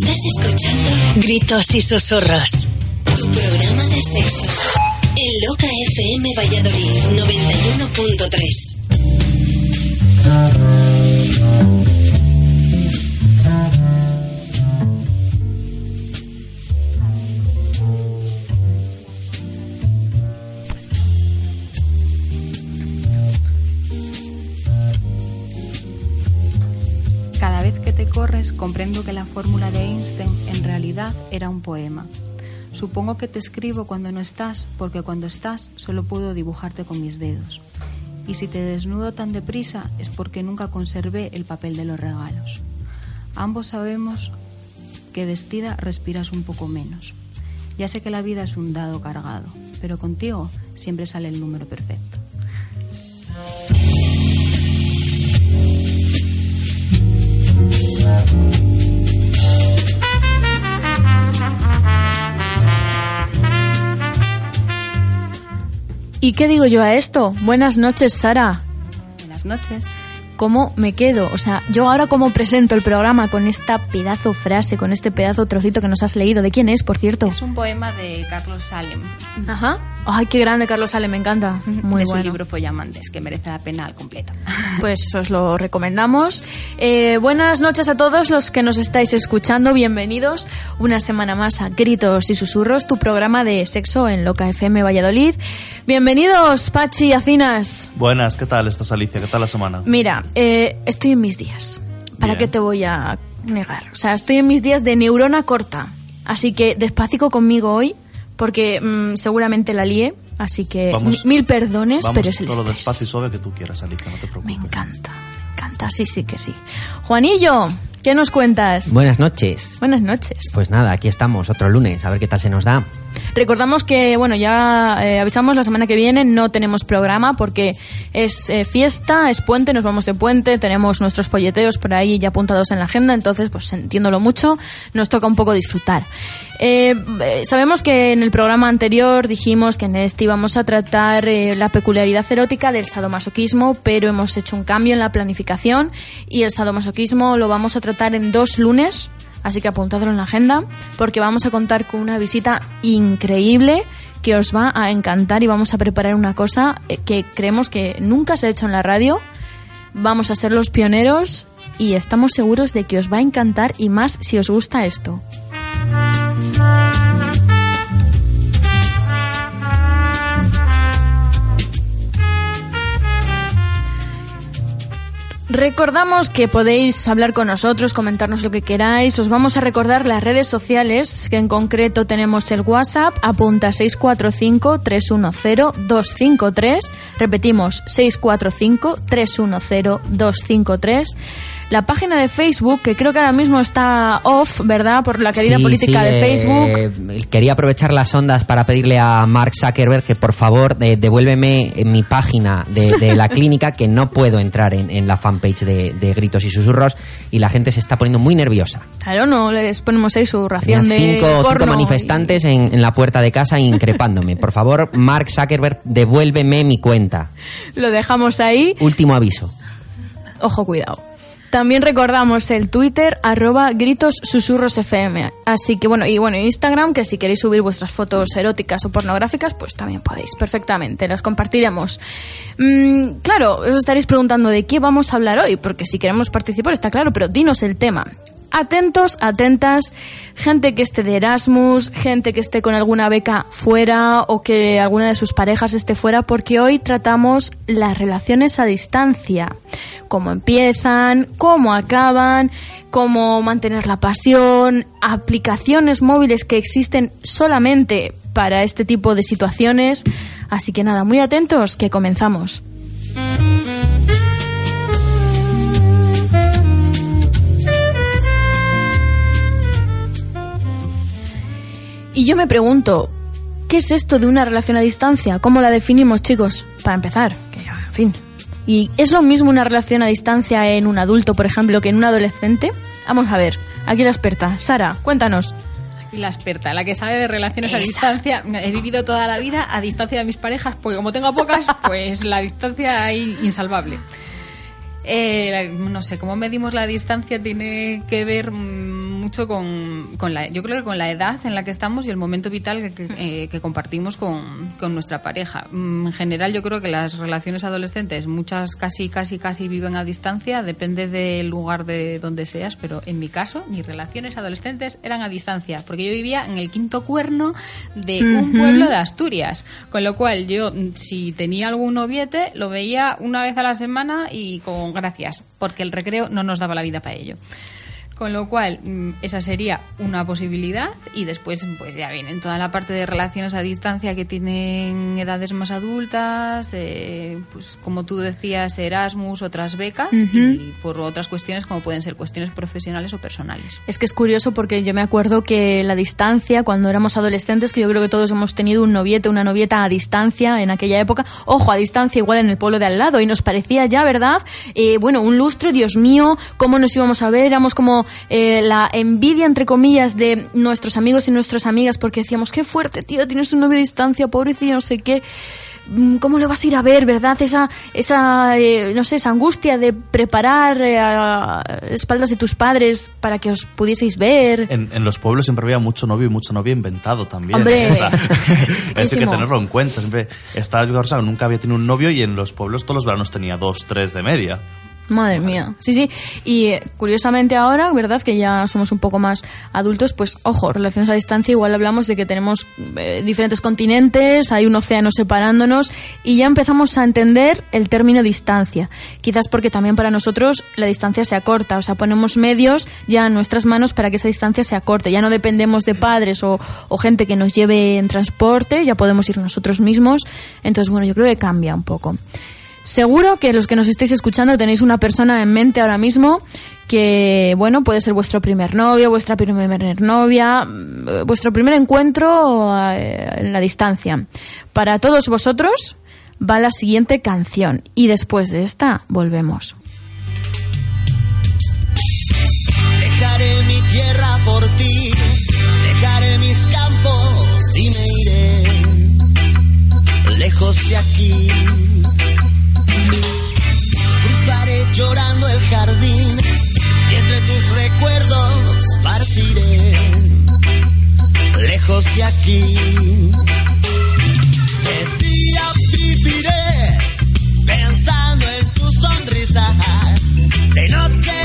Estás escuchando Gritos y Susurros. Tu programa de sexo. En Loca FM Valladolid 91.3. comprendo que la fórmula de Einstein en realidad era un poema. Supongo que te escribo cuando no estás, porque cuando estás solo puedo dibujarte con mis dedos. Y si te desnudo tan deprisa es porque nunca conservé el papel de los regalos. Ambos sabemos que vestida respiras un poco menos. Ya sé que la vida es un dado cargado, pero contigo siempre sale el número perfecto. ¿Y qué digo yo a esto? Buenas noches, Sara. Buenas noches. ¿Cómo me quedo? O sea, yo ahora cómo presento el programa con esta pedazo frase, con este pedazo trocito que nos has leído. ¿De quién es, por cierto? Es un poema de Carlos Salem. Ajá. Ay, qué grande, Carlos Sale, me encanta. Muy de su bueno. libro Follamantes, que merece la pena al completo. Pues os lo recomendamos. Eh, buenas noches a todos los que nos estáis escuchando. Bienvenidos una semana más a Gritos y Susurros, tu programa de sexo en Loca FM Valladolid. Bienvenidos, Pachi y Acinas. Buenas, ¿qué tal estás Alicia? ¿Qué tal la semana? Mira, eh, estoy en mis días. ¿Para Bien. qué te voy a negar? O sea, estoy en mis días de neurona corta. Así que despacito conmigo hoy, porque mm, seguramente la lié. Así que Vamos- mil perdones, Vamos pero es el todo lo despacio y suave que tú quieras, Alicia, no te preocupes. Me encanta, me encanta, sí, sí que sí. Juanillo, ¿qué nos cuentas? Buenas noches. Buenas noches. Pues nada, aquí estamos, otro lunes, a ver qué tal se nos da. Recordamos que, bueno, ya eh, avisamos la semana que viene, no tenemos programa porque es eh, fiesta, es puente, nos vamos de puente, tenemos nuestros folleteos por ahí ya apuntados en la agenda, entonces, pues entiéndolo mucho, nos toca un poco disfrutar. Eh, eh, sabemos que en el programa anterior dijimos que en este íbamos a tratar eh, la peculiaridad erótica del sadomasoquismo, pero hemos hecho un cambio en la planificación y el sadomasoquismo lo vamos a tratar en dos lunes. Así que apuntadlo en la agenda porque vamos a contar con una visita increíble que os va a encantar y vamos a preparar una cosa eh, que creemos que nunca se ha hecho en la radio. Vamos a ser los pioneros y estamos seguros de que os va a encantar y más si os gusta esto. Recordamos que podéis hablar con nosotros, comentarnos lo que queráis. Os vamos a recordar las redes sociales, que en concreto tenemos el WhatsApp, apunta 645-310-253. Repetimos, 645-310-253. La página de Facebook, que creo que ahora mismo está off, ¿verdad? Por la querida Sí, política sí, de eh, Facebook. quería aprovechar las ondas para pedirle a Mark Zuckerberg que por favor eh, devuélveme en mi página de, de la clínica que no puedo entrar en, en la fanpage de, de Gritos y Susurros y la gente se está poniendo muy nerviosa. Claro, no les ponemos ahí su ración Tenían de cinco, cinco y- manifestantes en, en la puerta de casa increpándome. Por favor, Mark Zuckerberg, devuélveme mi cuenta. Lo dejamos ahí. Último aviso. Ojo, cuidado. También recordamos el Twitter, arroba gritos susurros FM. Así que bueno, y bueno, Instagram, que si queréis subir vuestras fotos eróticas o pornográficas, pues también podéis, perfectamente, las compartiremos. Mm, claro, os estaréis preguntando de qué vamos a hablar hoy, porque si queremos participar está claro, pero dinos el tema. Atentos, atentas, gente que esté de Erasmus, gente que esté con alguna beca fuera o que alguna de sus parejas esté fuera, porque hoy tratamos las relaciones a distancia. Cómo empiezan, cómo acaban, cómo mantener la pasión, aplicaciones móviles que existen solamente para este tipo de situaciones. Así que nada, muy atentos, que comenzamos. Y yo me pregunto, ¿qué es esto de una relación a distancia? ¿Cómo la definimos, chicos? Para empezar, que en fin. ¿Y es lo mismo una relación a distancia en un adulto, por ejemplo, que en un adolescente? Vamos a ver, aquí la experta. Sara, cuéntanos. Aquí la experta, la que sabe de relaciones a distancia. He vivido toda la vida a distancia de mis parejas, porque como tengo pocas, pues la distancia es insalvable. Eh, no sé, cómo medimos la distancia tiene que ver mm, mucho con, con la, yo creo que con la edad en la que estamos y el momento vital que, que, eh, que compartimos con, con nuestra pareja. Mm, En general, yo creo que las relaciones adolescentes, muchas casi, casi, casi viven a distancia, depende del lugar de donde seas, pero en mi caso, mis relaciones adolescentes eran a distancia, porque yo vivía en el quinto cuerno de un pueblo de Asturias, con lo cual yo, mm, si tenía algún noviete, lo veía una vez a la semana y con gracias, porque el recreo no nos daba la vida para ello. Con lo cual, mm, esa sería una posibilidad y después pues ya vienen toda la parte de relaciones a distancia que tienen edades más adultas, eh, pues como tú decías, Erasmus, otras becas y por otras cuestiones como pueden ser cuestiones profesionales o personales. Es que es curioso porque yo me acuerdo que la distancia, cuando éramos adolescentes, que yo creo que todos hemos tenido un noviete, una novieta a distancia en aquella época, ojo, a distancia igual en el pueblo de al lado, y nos parecía ya, ¿verdad? Eh, bueno, un lustro, Dios mío, cómo nos íbamos a ver, éramos como eh, la envidia, entre comillas, de nuestros amigos y nuestras amigas, porque decíamos, qué fuerte, tío, tienes un novio a distancia, pobrecillo, no sé qué. Mm, ¿Cómo le vas a ir a ver, verdad? Esa, esa eh, no sé, esa angustia de preparar eh, a espaldas de tus padres para que os pudieseis ver. En, en los pueblos siempre había mucho novio y mucha novia inventado también. Hombre, O sea, eso hay que tenerlo en cuenta. Siempre estaba yo, o sea, nunca había tenido un novio y en los pueblos todos los veranos tenía dos, tres de media. Madre mía. Sí, sí. Y eh, curiosamente ahora, ¿verdad? Que ya somos un poco más adultos, pues ojo, relaciones a distancia, igual hablamos de que tenemos eh, diferentes continentes, hay un océano separándonos y ya empezamos a entender el término distancia. Quizás porque también para nosotros la distancia se acorta, o sea, ponemos medios ya en nuestras manos para que esa distancia se acorte. Ya no dependemos de padres o, o gente que nos lleve en transporte, ya podemos ir nosotros mismos. Entonces, bueno, yo creo que cambia un poco. Seguro que los que nos estáis escuchando tenéis una persona en mente ahora mismo que, bueno, puede ser vuestro primer novio, vuestra primer novia, mm, vuestro primer encuentro eh, en la distancia. Para todos vosotros va la siguiente canción y después de esta volvemos. Dejaré mi tierra por ti, dejaré mis campos y me iré lejos de aquí. Llorando el jardín y entre tus recuerdos partiré lejos de aquí. De día viviré pensando en tus sonrisas. De noche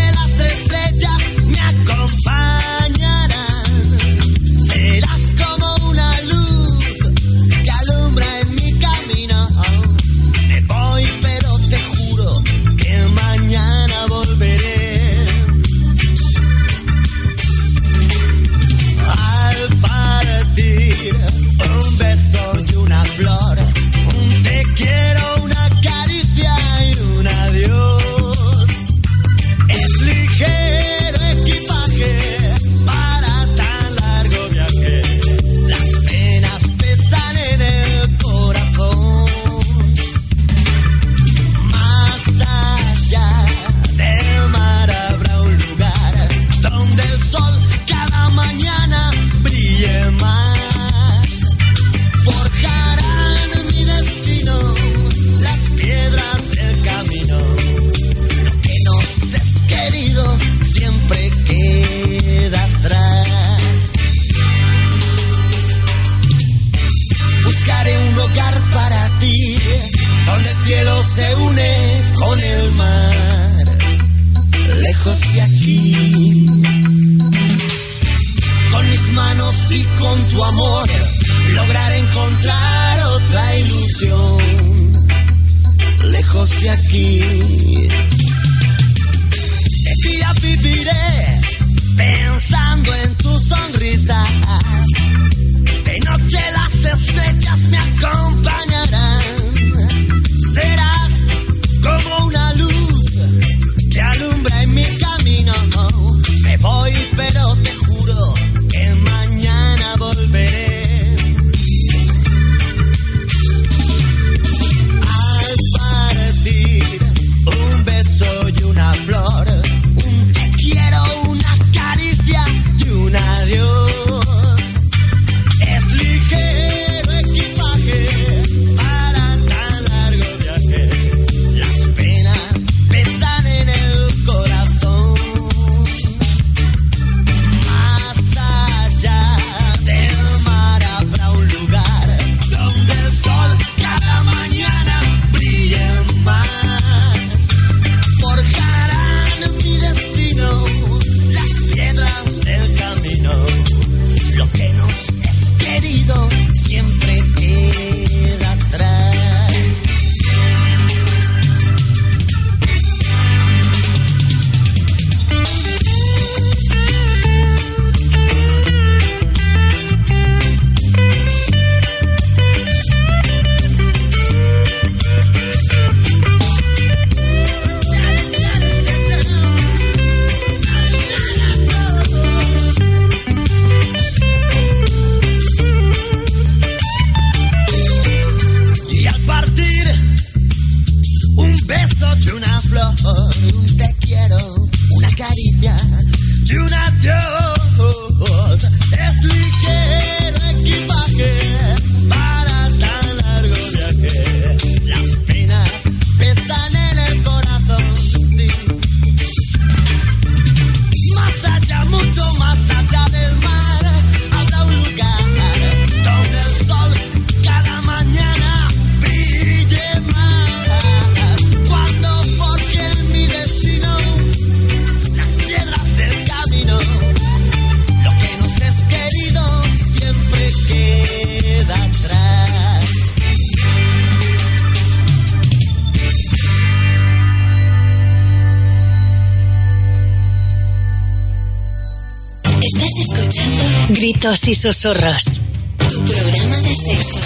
escuchando Gritos y Susurros, tu programa de sexo.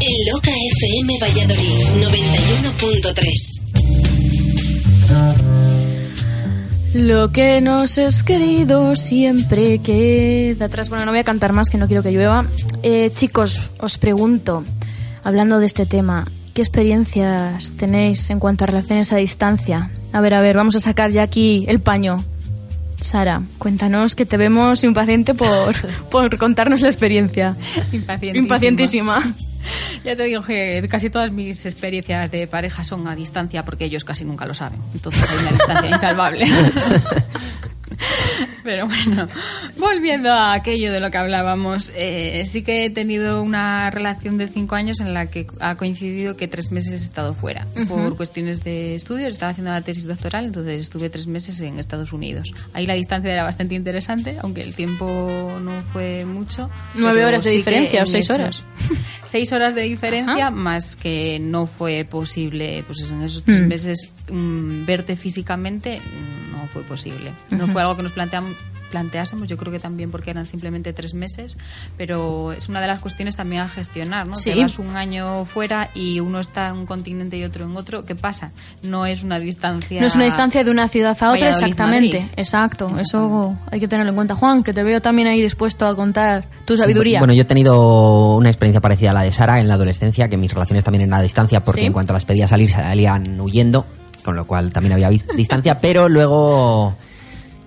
En Loca FM Valladolid 91.3. Lo que nos es querido siempre queda atrás. Bueno, no voy a cantar más, que no quiero que llueva. Eh, chicos, os pregunto, hablando de este tema, ¿qué experiencias tenéis en cuanto a relaciones a distancia? A ver, a ver, vamos a sacar ya aquí el paño. Sara, cuéntanos que te vemos impaciente por, por contarnos la experiencia. Impacientísima. Impacientísima. Ya te digo que casi todas mis experiencias de pareja son a distancia porque ellos casi nunca lo saben. Entonces hay una distancia insalvable. Pero bueno, volviendo a aquello de lo que hablábamos, eh, sí que he tenido una relación de cinco años en la que ha coincidido que tres meses he estado fuera por cuestiones de estudios. Estaba haciendo la tesis doctoral, entonces estuve tres meses en Estados Unidos. Ahí la distancia era bastante interesante, aunque el tiempo no fue mucho. ¿Nueve horas de sí diferencia o seis horas? Seis horas de diferencia, Ajá. más que no fue posible, pues en esos tres Mm. meses mm, verte físicamente mm, no fue posible. No fue algo que nos planteam- planteásemos, yo creo que también porque eran simplemente tres meses, pero es una de las cuestiones también a gestionar, ¿no? Sí. Te vas un año fuera y uno está en un continente y otro en otro, ¿qué pasa? No es una distancia... No es una distancia de una ciudad a otra, exactamente. Exacto, eso hay que tenerlo en cuenta. Juan, que te veo también ahí dispuesto a contar tu Sí, sabiduría. bueno, yo he tenido una experiencia parecida a la de Sara en la adolescencia, que mis relaciones también eran a distancia, porque Sí. en cuanto las pedía salir salían huyendo, con lo cual también había distancia, pero luego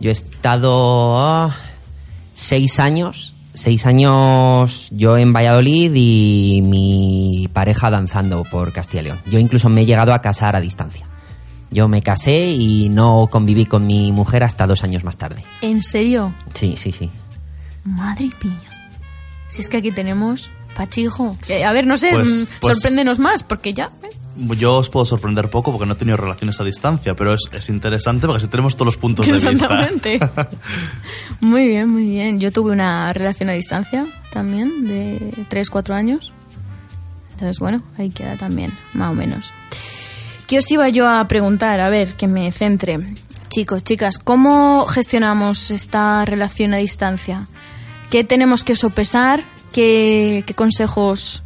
yo he estado ah, seis años, seis años yo en Valladolid y mi pareja danzando por Castilla y León. Yo incluso me he llegado a casar a distancia. Yo me casé y no conviví con mi mujer hasta dos años más tarde. ¿En serio? Sí, sí, sí. Madre mía. Si es que aquí tenemos Pachijo. Que, a ver, no sé, Pues- mm, pues- sorpréndenos más, porque ya. ¿eh? Yo os puedo sorprender poco porque no he tenido relaciones a distancia, pero es, es interesante porque así tenemos todos los puntos de vista. Exactamente. muy bien, muy bien. Yo tuve una relación a distancia también de 3, 4 años. Entonces, bueno, ahí queda también, más o menos. ¿Qué os iba yo a preguntar? A ver, que me centre. Chicos, chicas, ¿cómo gestionamos esta relación a distancia? ¿Qué tenemos que sopesar? ¿Qué, consejos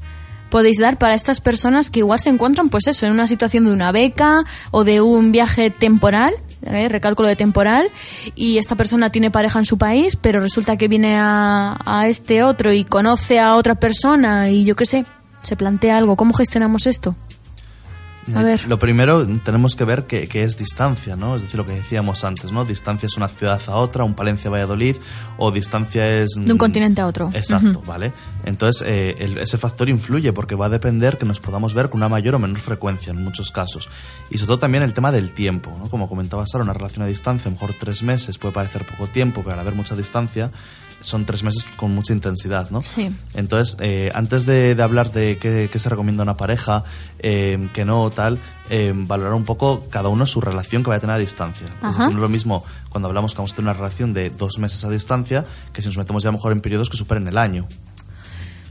podéis dar para estas personas que igual se encuentran, pues eso, en una situación de una beca o de un viaje temporal? ¿eh? recálculo de temporal y esta persona tiene pareja en su país pero resulta que viene a, a este otro y conoce a otra persona y yo qué sé se plantea algo ¿cómo gestionamos esto? A ver. Lo primero, tenemos que ver qué, qué es distancia, ¿no? Es decir, lo que decíamos antes, ¿no? Distancia es una ciudad a otra, un Palencia a Valladolid, o distancia es... De un mm, continente a otro. Exacto, ¿vale? Entonces, eh, el- ese factor influye porque va a depender que nos podamos ver con una mayor o menor frecuencia en muchos casos. Y sobre todo también el tema del tiempo, ¿no? Como comentaba Sara, una relación a distancia, a lo mejor tres meses puede parecer poco tiempo, pero al haber mucha distancia, son tres meses con mucha intensidad, ¿no? Sí. Entonces, eh, antes de, de hablar de qué, qué se recomienda a una pareja, eh, que no, tal, eh, valorar un poco cada uno su relación que vaya a tener a distancia. Es decir, no es lo mismo cuando hablamos que vamos a tener una relación de dos meses a distancia que si nos metemos ya a lo mejor en periodos que superen el año.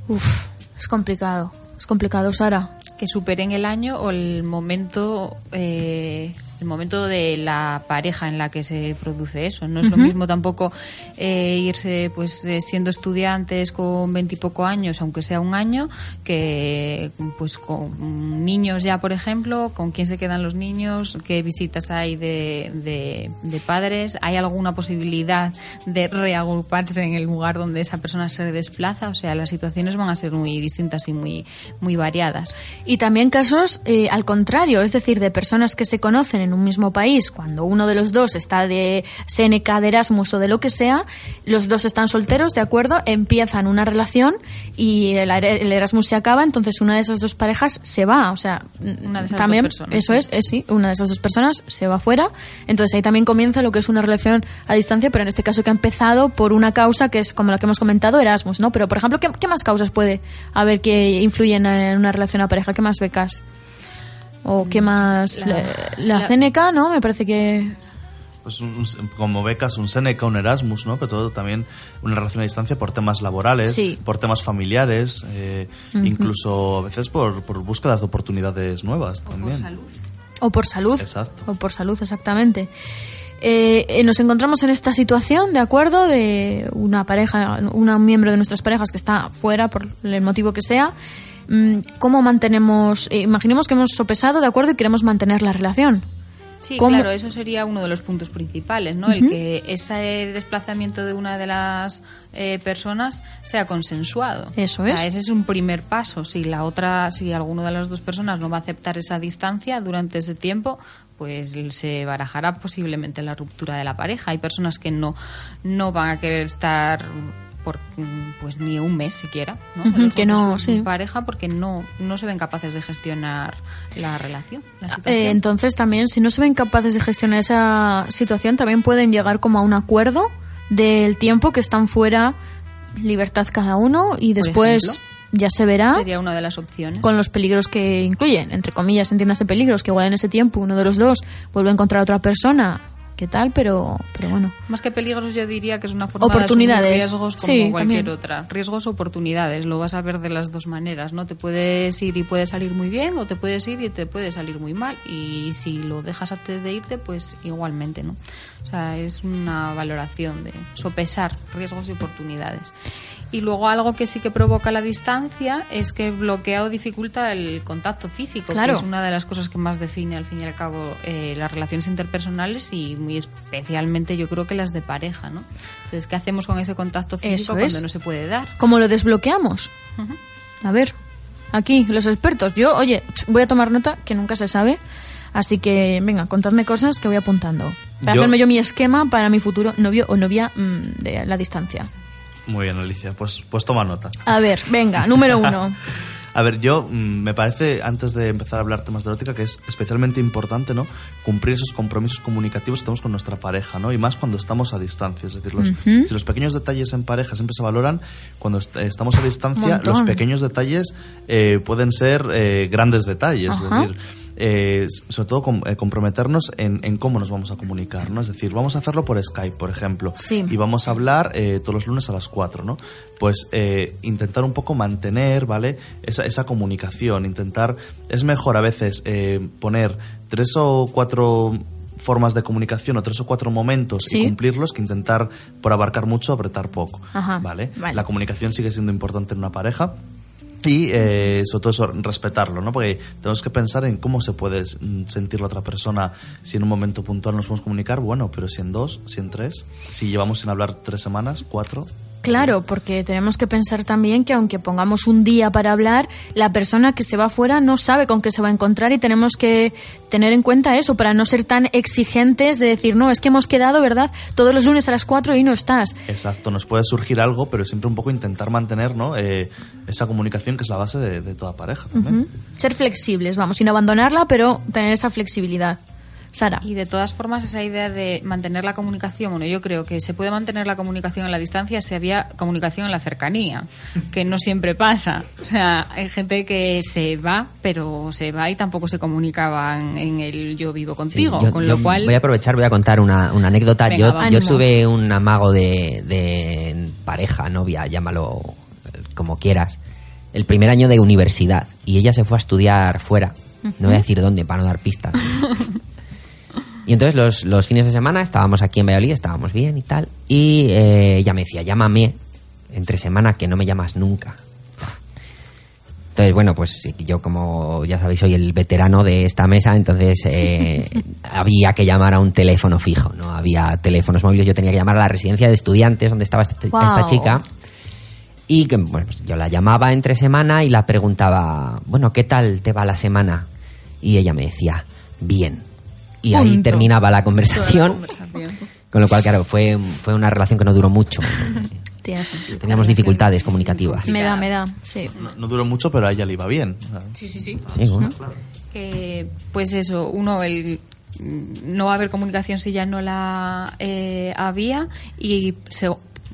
Uf, es complicado. Es complicado, Sara. que superen el año o el momento eh, el momento de la pareja en la que se produce eso. No es lo mismo tampoco eh, irse pues eh, siendo estudiantes con veintipoco años aunque sea un año que pues con niños ya por ejemplo con quién se quedan los niños qué visitas hay de, de, de padres. Hay alguna posibilidad de reagruparse en el lugar donde esa persona se desplaza o sea las situaciones van a ser muy distintas y muy muy variadas. Y también casos eh, al contrario, es decir, de personas que se conocen en un mismo país, cuando uno de los dos está de Seneca, de Erasmus o de lo que sea, los dos están solteros, ¿de acuerdo? Empiezan una relación y el, Erasmus se acaba, entonces una de esas dos parejas se va, o sea, Una de esas también, dos personas, eso es, es sí, una de esas dos personas se va fuera, entonces ahí también comienza lo que es una relación a distancia, pero en este caso que ha empezado por una causa que es como la que hemos comentado, Erasmus, ¿no? Pero, por ejemplo, ¿qué, qué más causas puede haber que influyen en una relación a pareja? ¿Qué más becas? ¿O qué más? La- La, la la- Seneca, ¿no? Me parece que... Pues un- como becas, un Seneca, un Erasmus, ¿no? Pero todo también una relación a distancia por temas laborales, Sí. por temas familiares, eh, incluso a veces por, por búsquedas de oportunidades nuevas también. O por salud. Exacto. O por salud, exactamente. Eh, eh, nos encontramos en esta situación, ¿de acuerdo? De una pareja, un miembro de nuestras parejas que está fuera por el motivo que sea. Mm, ¿Cómo mantenemos? eh, imaginemos que hemos sopesado, ¿de acuerdo? Y queremos mantener la relación. Sí, ¿Cómo? claro, eso sería uno de los puntos principales, ¿no? El que ese desplazamiento de una de las eh, personas sea consensuado. Eso O sea, es. ese es un primer paso. Si la otra, si alguna de las dos personas no va a aceptar esa distancia durante ese tiempo, pues se barajará posiblemente la ruptura de la pareja. Hay personas que no, no van a querer estar por pues ni un mes siquiera, ¿no? Ujú, Lejos que no, sí. pareja porque no, no se ven capaces de gestionar la relación, la situación. Eh, entonces también, si no se ven capaces de gestionar esa situación, también pueden llegar como a un acuerdo del tiempo que están fuera, libertad cada uno, y después ejemplo. ya se verá Sería una de las opciones. con los peligros que incluyen, entre comillas, entiéndase peligros, que igual en ese tiempo uno de los dos vuelve a encontrar a otra persona, ¿qué tal? Pero, pero bueno. Más que peligros, yo diría que es una forma Oportunidades. de riesgos como Sí, cualquier también. otra. Riesgos oportunidades, lo vas a ver de las dos maneras, ¿no? Te puedes ir y puede salir muy bien o te puedes ir y te puede salir muy mal. Y si lo dejas antes de irte, pues igualmente, ¿no? O sea, es una valoración de sopesar riesgos y oportunidades. Y luego algo que sí que provoca la distancia es que bloquea o dificulta el contacto físico, Claro. que es una de las cosas que más define al fin y al cabo eh, las relaciones interpersonales y muy especialmente yo creo que las de pareja, ¿no? Entonces, ¿qué hacemos con ese contacto físico Eso cuando es. no se puede dar? ¿Cómo lo desbloqueamos? A ver, aquí, los expertos. Yo, oye, voy a tomar nota, que nunca se sabe. Así que, venga, contadme cosas que voy apuntando. Para Yo- hacerme yo mi esquema para mi futuro novio o novia mm, de la distancia. Muy bien, Alicia. Pues, pues toma nota. A ver, venga, número uno. A ver, yo mm, me parece, antes de empezar a hablar temas de erótica, que es especialmente importante, ¿no? Cumplir esos compromisos comunicativos que tenemos con nuestra pareja, ¿no? Y más cuando estamos a distancia. Es decir, los, si los pequeños detalles en pareja siempre se valoran, cuando est- estamos a distancia, los pequeños detalles eh, pueden ser eh, grandes detalles. Es decir, eh, sobre todo com- eh, comprometernos en, en cómo nos vamos a comunicar, ¿no? Es decir, vamos a hacerlo por Skype, por ejemplo, Sí. y vamos a hablar eh, todos los lunes a las 4, ¿no? Pues intentar un poco mantener, ¿vale? Esa, esa comunicación, intentar... Es mejor a veces poner tres o cuatro formas de comunicación o tres o cuatro momentos Sí. y cumplirlos que intentar por abarcar mucho apretar poco, Ajá, ¿vale? vale. La comunicación sigue siendo importante en una pareja y eh, sobre todo eso, respetarlo, ¿no? Porque tenemos que pensar en cómo se puede mm, sentir la otra persona si en un momento puntual nos podemos comunicar, bueno, pero si en dos, si en tres, si llevamos sin hablar tres semanas, cuatro. Claro, porque tenemos que pensar también que aunque pongamos un día para hablar, la persona que se va afuera no sabe con qué se va a encontrar y tenemos que tener en cuenta eso para no ser tan exigentes de decir, no, es que hemos quedado, ¿verdad? Todos los lunes a las 4 y no estás. Exacto, nos puede surgir algo, pero siempre un poco intentar mantener, ¿no? Eh, esa comunicación que es la base de, de toda pareja también. Ser flexibles, vamos, sin abandonarla, pero tener esa flexibilidad. Sara. Y de todas formas, esa idea de mantener la comunicación, bueno, yo creo que se puede mantener la comunicación en la distancia si había comunicación en la cercanía, que no siempre pasa. O sea, hay gente que se va, pero se va y tampoco se comunicaban en el yo vivo Sí, contigo, yo- con lo cual... Voy a aprovechar, voy a contar una, una anécdota. Venga, yo, va. yo tuve un amago de, de pareja, novia, llámalo eh, como quieras, el primer año de universidad. Y ella se fue a estudiar fuera. No voy a decir dónde para no dar pistas. Y entonces los, los fines de semana estábamos aquí en Valladolid, estábamos bien y tal. Y eh, ella me decía, llámame entre semana que no me llamas nunca. Entonces, bueno, pues yo como ya sabéis soy el veterano de esta mesa, entonces eh, había que llamar a un teléfono fijo, no había teléfonos móviles, yo tenía que llamar a la residencia de estudiantes donde estaba esta, Guau. esta chica y que bueno, pues yo la llamaba entre semana y la preguntaba, bueno, ¿qué tal te va la semana? Y ella me decía, bien. Y ahí terminaba la conversación, conversación. con lo cual, claro, fue, fue una relación que no duró mucho. Tiene sentido. Teníamos dificultades comunicativas. Me da, me da, sí. No, no duró mucho, pero a ella le iba bien. Sí, sí, sí. Sí, bueno. que pues eso uno el no va a haber comunicación si ya no la eh, había y se-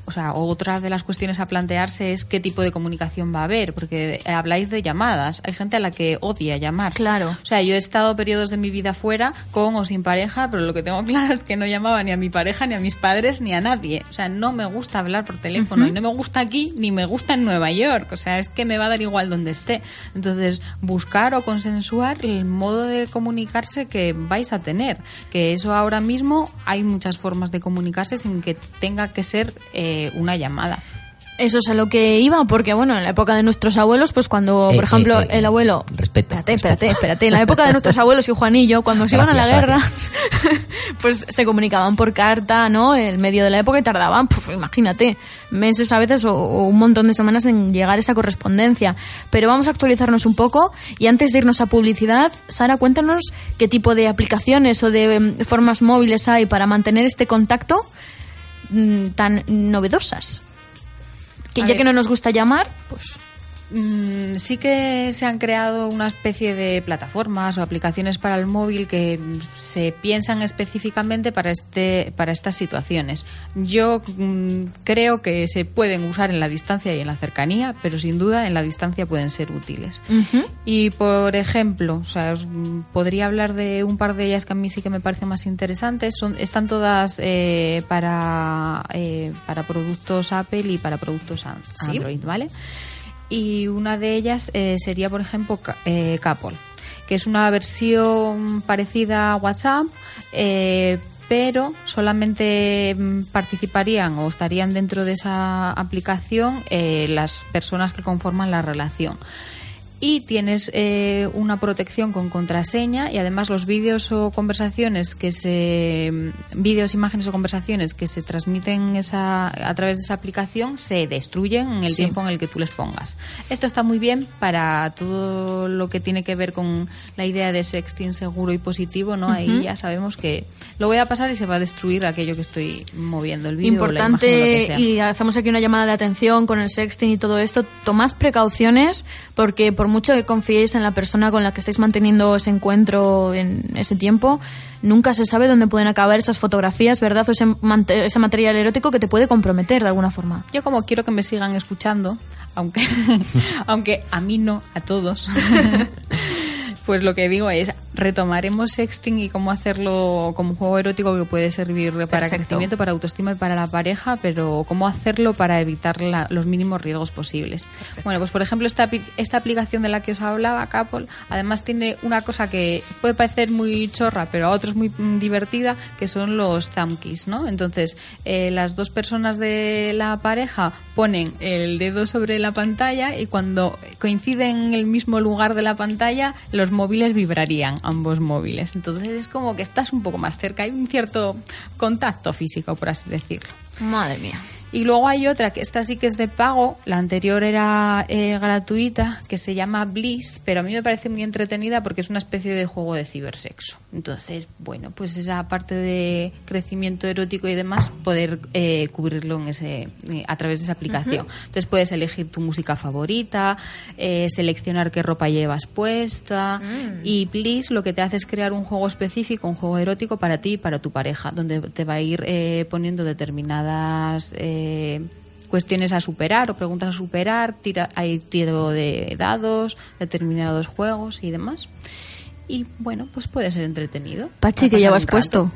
o sea, otra de las cuestiones a plantearse es qué tipo de comunicación va a haber, porque habláis de llamadas. Hay gente a la que odia llamar. Claro. O sea, yo he estado periodos de mi vida fuera con o sin pareja, pero lo que tengo claro es que no llamaba ni a mi pareja, ni a mis padres, ni a nadie. O sea, no me gusta hablar por teléfono y no me gusta aquí ni me gusta en Nueva York. O sea, es que me va a dar igual donde esté. Entonces, buscar o consensuar el modo de comunicarse que vais a tener. Que eso ahora mismo hay muchas formas de comunicarse sin que tenga que ser eh, una llamada. Eso es a lo que iba, porque bueno, en la época de nuestros abuelos, pues cuando, Eh, por ejemplo, eh, eh, el abuelo... Espérate, espérate, espérate. En la época de nuestros abuelos y Juanillo, cuando se iban a la guerra, pues se comunicaban por carta, ¿no? El medio de la época y tardaban, puf, imagínate, meses a veces o, o un montón de semanas en llegar esa correspondencia. Pero vamos a actualizarnos un poco y antes de irnos a publicidad, Sara, cuéntanos qué tipo de aplicaciones o de em, formas móviles hay para mantener este contacto mm, tan novedosas. Que ya que no nos gusta llamar, pues Mm, sí que se han creado una especie de plataformas o aplicaciones para el móvil que se piensan específicamente para este para estas situaciones. Yo mm, creo que se pueden usar en la distancia y en la cercanía, pero sin duda en la distancia pueden ser útiles. Y por ejemplo, o sea, os podría hablar de un par de ellas que a mí sí que me parecen más interesantes. Son, están todas eh, para, eh, para productos Apple y para productos an- Android, ¿vale? Y una de ellas eh, sería, por ejemplo, eh, Capol, que es una versión parecida a WhatsApp, eh, pero solamente mm, participarían o estarían dentro de esa aplicación eh, las personas que conforman la relación y tienes eh, una protección con contraseña y además los vídeos o conversaciones que se vídeos imágenes o conversaciones que se transmiten esa, a través de esa aplicación se destruyen en el Sí. tiempo en el que tú les pongas esto está muy bien para todo lo que tiene que ver con la idea de sexting seguro y positivo no ahí ya sabemos que lo voy a pasar y se va a destruir aquello que estoy moviendo el vídeo o la imagen o lo que importante sea. y hacemos aquí una llamada de atención con el sexting y todo esto tomad precauciones porque por mucho que confiéis en la persona con la que estáis manteniendo ese encuentro en ese tiempo. Nunca se sabe dónde pueden acabar esas fotografías verdad o ese, ese material erótico que te puede comprometer de alguna forma. Yo como quiero que me sigan escuchando, aunque, aunque a mí no, a todos, pues lo que digo es retomaremos sexting y cómo hacerlo como un juego erótico que puede servir para Perfecto. crecimiento, para autoestima y para la pareja, pero cómo hacerlo para evitar la- los mínimos riesgos posibles. Bueno, pues por ejemplo esta, esta aplicación de la que os hablaba, Capol, además tiene una cosa que puede parecer muy chorra, pero a otros muy mm, divertida, que son los thumb keys, ¿no? Entonces, eh, las dos personas de la pareja ponen el dedo sobre la pantalla y cuando coinciden en el mismo lugar de la pantalla, los móviles vibrarían, ambos móviles. Entonces es como que estás un poco más cerca, hay un cierto contacto físico, por así decirlo. madre mía Y luego hay otra, que esta sí que es de pago, la anterior era eh, gratuita, que se llama Bliss, pero a mí me parece muy entretenida porque es una especie de juego de cibersexo. Entonces, bueno, pues esa parte de crecimiento erótico y demás, poder eh, cubrirlo en ese, eh, a través de esa aplicación. Entonces puedes elegir tu música favorita, eh, seleccionar qué ropa llevas puesta y Bliss lo que te hace es crear un juego específico, un juego erótico para ti y para tu pareja, donde te va a ir eh, poniendo determinadas eh, cuestiones a superar o preguntas a superar, tira, hay tiro de dados, determinados juegos y demás. Y bueno, pues puede ser entretenido. Pachi que llevas puesto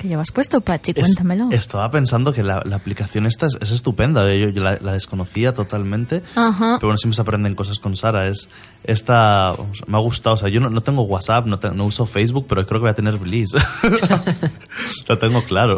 ¿Qué llevas puesto Pachi? Es- cuéntamelo estaba pensando que la, la aplicación esta es, es estupenda. Yo, yo la, la desconocía totalmente. Ajá. Pero bueno, siempre se aprenden cosas con Sara. Es esta vamos, me ha gustado. O sea, yo no, no tengo WhatsApp, no, te- no uso Facebook, pero creo que voy a tener Bliss. Lo tengo claro.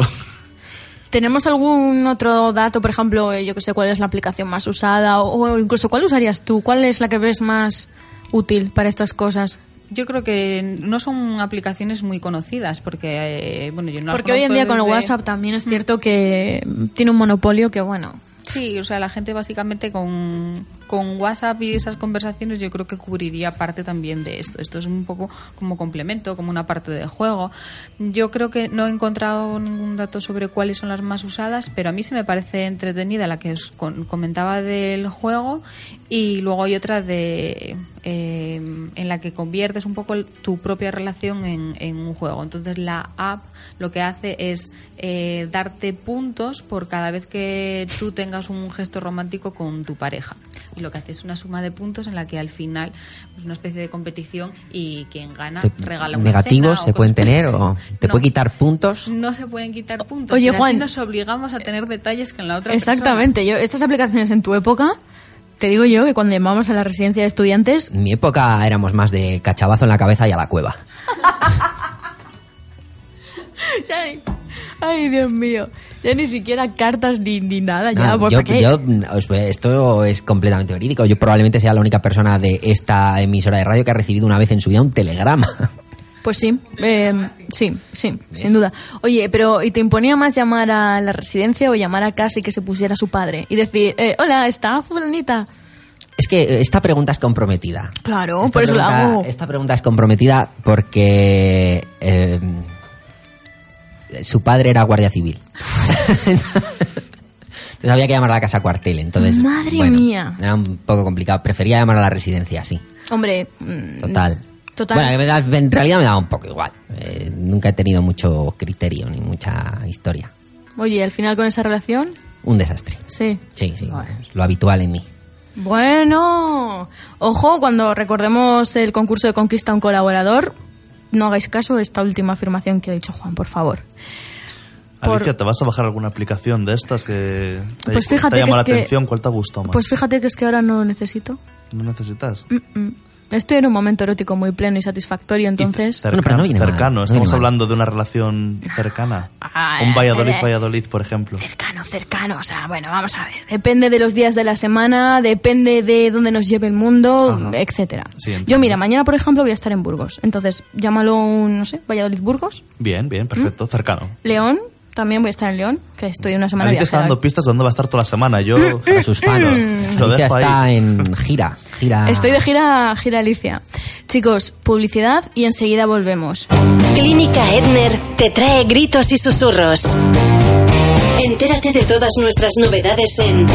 ¿Tenemos algún otro dato, por ejemplo, eh, yo que sé, cuál es la aplicación más usada o, o incluso cuál usarías tú? ¿Cuál es la que ves más útil para estas cosas? Yo creo que no son aplicaciones muy conocidas porque, eh, bueno, yo no Porque hoy en día con el WhatsApp también es cierto que tiene un monopolio que, bueno, Sí, o sea, la gente básicamente con, con WhatsApp y esas conversaciones yo creo que cubriría parte también de esto. Esto es un poco como complemento, como una parte del juego. Yo creo que no he encontrado ningún dato sobre cuáles son las más usadas, pero a mí se me parece entretenida la que os comentaba del juego y luego hay otra de eh, en la que conviertes un poco tu propia relación en un juego. Entonces la app lo que hace es eh, darte puntos por cada vez que tú tengas un gesto romántico con tu pareja. Y lo que hace es una suma de puntos en la que al final es una especie de competición y quien gana Se- regala una ¿Negativos cena se pueden tener o te No. puede quitar puntos? No se pueden quitar puntos. Oye, pero así Juan. nos obligamos a tener detalles que en la otra Exactamente. Yo, estas aplicaciones en tu época, te digo yo que cuando llamamos a la residencia de estudiantes, En mi época éramos más de cachabazo en la cabeza y a la cueva. Ay, ay, Dios mío. Ya ni siquiera cartas ni, ni nada. Ya, pues, yo- os- esto es completamente verídico. Yo probablemente sea la única persona de esta emisora de radio que ha recibido una vez en su vida un telegrama. Pues sí, eh, sí, sí, sin duda. Oye, pero ¿y te imponía más llamar a la residencia o llamar a casa y que se pusiera su padre? Y decir, eh, hola, ¿está fulanita? Es que esta pregunta es comprometida. Claro, Esta por eso la hago. Esta pregunta es comprometida porque eh, su padre era guardia civil. Entonces había que llamar a la casa cuartel. Entonces, Madre bueno, mía. Era un poco complicado. Prefería llamar a la residencia, sí. Hombre, mm, Total. Total. Bueno, me da- en realidad me da un poco igual. Eh, nunca he tenido mucho criterio ni mucha historia. Oye, al final con esa relación, Un desastre. sí. Sí, sí. Bueno. es lo habitual en mí. Bueno, ojo, cuando recordemos el concurso de conquista a un colaborador, no hagáis caso a esta última afirmación que ha dicho Juan, por favor. Por- Alicia, ¿te vas a bajar alguna aplicación de estas que te, Pues te fíjate ha que la es que- atención? ¿Cuál te ha gustado más? Pues fíjate que es que ahora no lo necesito. ¿No necesitas? Mm, mm. Estoy en un momento erótico muy pleno y satisfactorio, entonces... Cerca- Bueno, pero no viene mal, cercano, no viene estamos mal. hablando de una relación cercana. Ah, Un eh, Valladolid-Valladolid, por ejemplo. Cercano, cercano, o sea, bueno, vamos a ver. Depende de los días de la semana, depende de dónde nos lleve el mundo, Ajá. etcétera. Sí. Yo, mira, mañana, por ejemplo, voy a estar en Burgos. Entonces, llámalo un, no sé, Valladolid-Burgos. Bien, bien, perfecto, cercano. León, también voy a estar en León, que estoy una semana Alicia está dando pistas de dónde va a estar toda la semana. Yo, Para sus fans. Lo Alicia dejo ahí. está en gira. gira Estoy de gira, gira Alicia. Chicos, publicidad y enseguida volvemos. Clínica Edner te trae gritos y susurros. Entérate de todas nuestras novedades en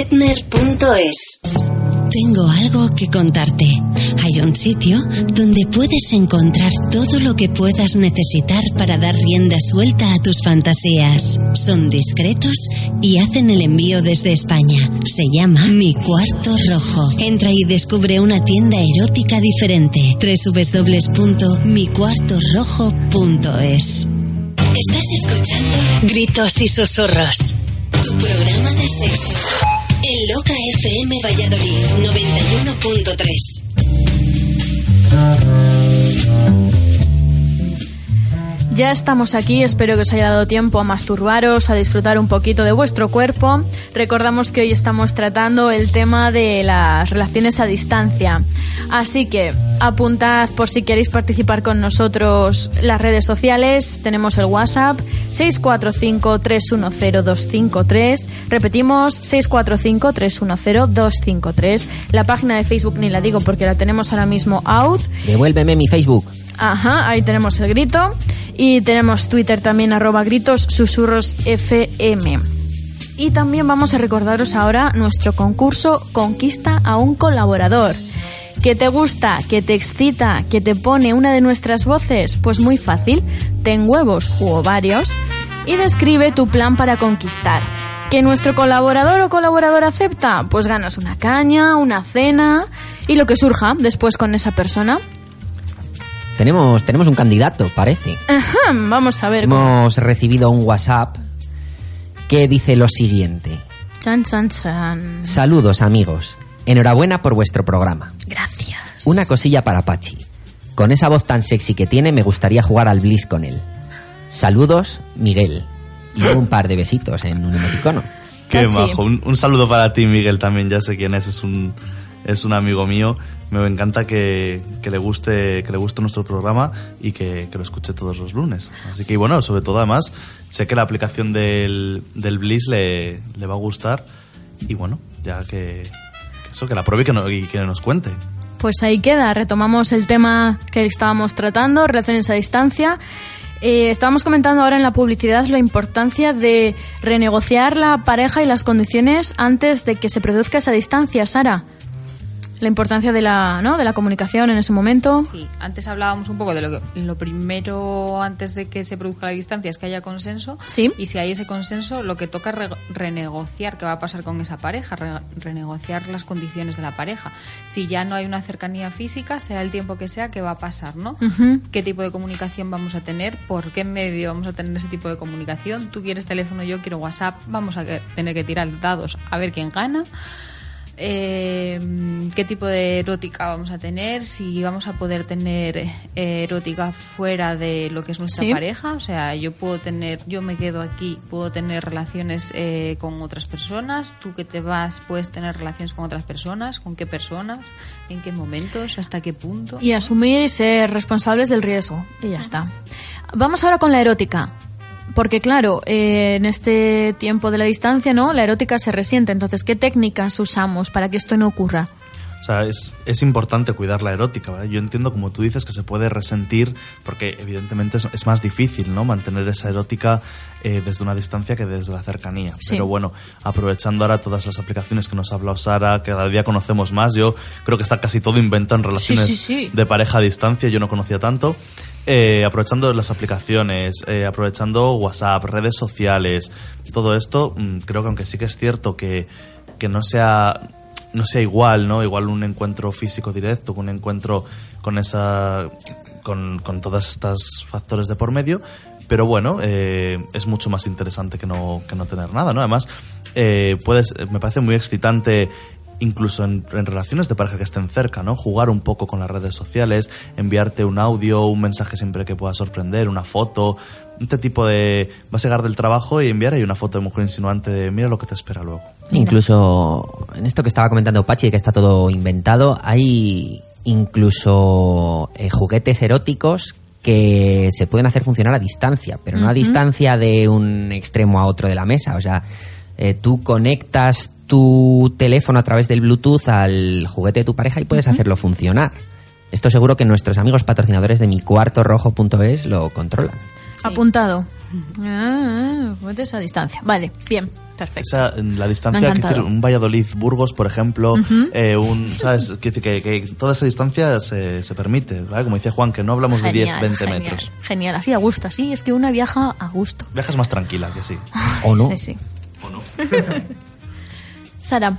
www.etner.es. Tengo algo que contarte. Hay un sitio donde puedes encontrar todo lo que puedas necesitar para dar rienda suelta a tus fantasías. Son discretos y hacen el envío desde España. Se llama Mi Cuarto Rojo. Entra y descubre una tienda erótica diferente. www.micuartorrojo.es. Estás escuchando Gritos y Susurros, tu programa de sexo. En Loca FM Valladolid 91.3. Ya estamos aquí, espero que os haya dado tiempo a masturbaros, a disfrutar un poquito de vuestro cuerpo. Recordamos que hoy estamos tratando el tema de las relaciones a distancia. Así que apuntad por si queréis participar con nosotros las redes sociales. Tenemos el WhatsApp 645-310-253. Repetimos 645-310-253. La página de Facebook ni la digo porque la tenemos ahora mismo out. Devuélveme mi Facebook. Ajá, ahí tenemos el grito. Y tenemos Twitter también, arroba gritos susurros FM. Y también vamos a recordaros ahora nuestro concurso Conquista a un colaborador. ¿Que te gusta, que te excita, que te pone una de nuestras voces? Pues muy fácil, ten huevos u ovarios y describe tu plan para conquistar. ¿Que nuestro colaborador o colaboradora acepta? Pues ganas una caña, una cena y lo que surja después con esa persona. Tenemos, tenemos un candidato, parece. Ajá, vamos a ver. cómo- Hemos recibido un WhatsApp que dice lo siguiente. Chan, chan, chan. Saludos amigos. Enhorabuena por vuestro programa. Gracias. Una cosilla para Pachi. Con esa voz tan sexy que tiene me gustaría jugar al Bliss con él. Saludos, Miguel. Y un par de besitos en un emoticono. Qué Pachi. majo. Un, un saludo para ti, Miguel, también. Ya sé quién es. Es un, es un amigo mío. Me encanta que, le guste que le guste nuestro programa y que, lo escuche todos los lunes. Así que, bueno, sobre todo, además, sé que la aplicación del, del Bliss le, va a gustar Y bueno, ya que, eso, que la pruebe y que, no- y que nos cuente. Pues ahí queda, retomamos el tema que estábamos tratando, relaciones a distancia. Eh, estábamos comentando ahora en la publicidad la importancia de renegociar la pareja y las condiciones antes de que se produzca esa distancia, Sara. La importancia de la, ¿no? de la comunicación en ese momento. Sí, antes hablábamos un poco de lo que lo primero antes de que se produzca la distancia es que haya consenso. Sí. Y si hay ese consenso, lo que toca es re- renegociar qué va a pasar con esa pareja, re- renegociar las condiciones de la pareja. Si ya no hay una cercanía física, sea el tiempo que sea, ¿qué va a pasar, no? Ujú. ¿Qué tipo de comunicación vamos a tener? ¿Por qué medio vamos a tener ese tipo de comunicación? Tú quieres teléfono, yo quiero WhatsApp. Vamos a tener que tirar dados a ver quién gana. Eh, qué tipo de erótica vamos a tener, si vamos a poder tener eh, erótica fuera de lo que es nuestra Sí. pareja, o sea, yo puedo tener, yo me quedo aquí, puedo tener relaciones eh, con otras personas, tú que te vas puedes tener relaciones con otras personas, con qué personas, en qué momentos, hasta qué punto. Y asumir y ser responsables del riesgo. Y ya está. Vamos ahora con la erótica. Porque claro, eh, en este tiempo de la distancia, ¿no? La erótica se resiente. Entonces, ¿qué técnicas usamos para que esto no ocurra? O sea, es, es importante cuidar la erótica, ¿vale? Yo entiendo, como tú dices, que se puede resentir porque evidentemente es, es más difícil, ¿no? Mantener esa erótica eh, desde una distancia que desde la cercanía. Sí. Pero bueno, aprovechando ahora todas las aplicaciones que nos ha hablado Sara, que cada día conocemos más, yo creo que está casi todo inventado en relaciones sí, sí. de pareja a distancia, yo no conocía tanto. Eh, aprovechando las aplicaciones, eh, aprovechando WhatsApp, redes sociales, todo esto, mm, creo que aunque sí que es cierto que, que no sea no sea igual, ¿no? Igual un encuentro físico directo, un encuentro con esa con, con todos estos factores de por medio, pero bueno, eh, es mucho más interesante que no, que no tener nada, ¿no? Además, eh, puedes, me parece muy excitante incluso en, en relaciones de pareja que estén cerca, ¿no? Jugar un poco con las redes sociales, enviarte un audio, un mensaje siempre que pueda sorprender, una foto, este tipo de... Vas a llegar del trabajo y enviar ahí una foto de mujer insinuante de mira lo que te espera luego. Incluso en esto que estaba comentando Pachi, de que está todo inventado, hay incluso eh, juguetes eróticos que se pueden hacer funcionar a distancia, pero no a distancia de un extremo a otro de la mesa. O sea, eh, tú conectas tu teléfono a través del Bluetooth al juguete de tu pareja y puedes hacerlo funcionar. Esto seguro que nuestros amigos patrocinadores de mi cuarto rojo.es lo controlan. Apuntado. Ah, juguetes a distancia. Vale, bien, perfecto. Esa, la distancia, encantado. decir, un Valladolid-Burgos, por ejemplo, eh, un, ¿sabes? Decir que, que toda esa distancia se, se permite, ¿vale? Como decía Juan, que no hablamos de 10, 20 genial, metros. Genial, así a gusto, así es que una viaja a gusto. Viajas más tranquila, que sí. ¿O no? Sí, sí. Sara,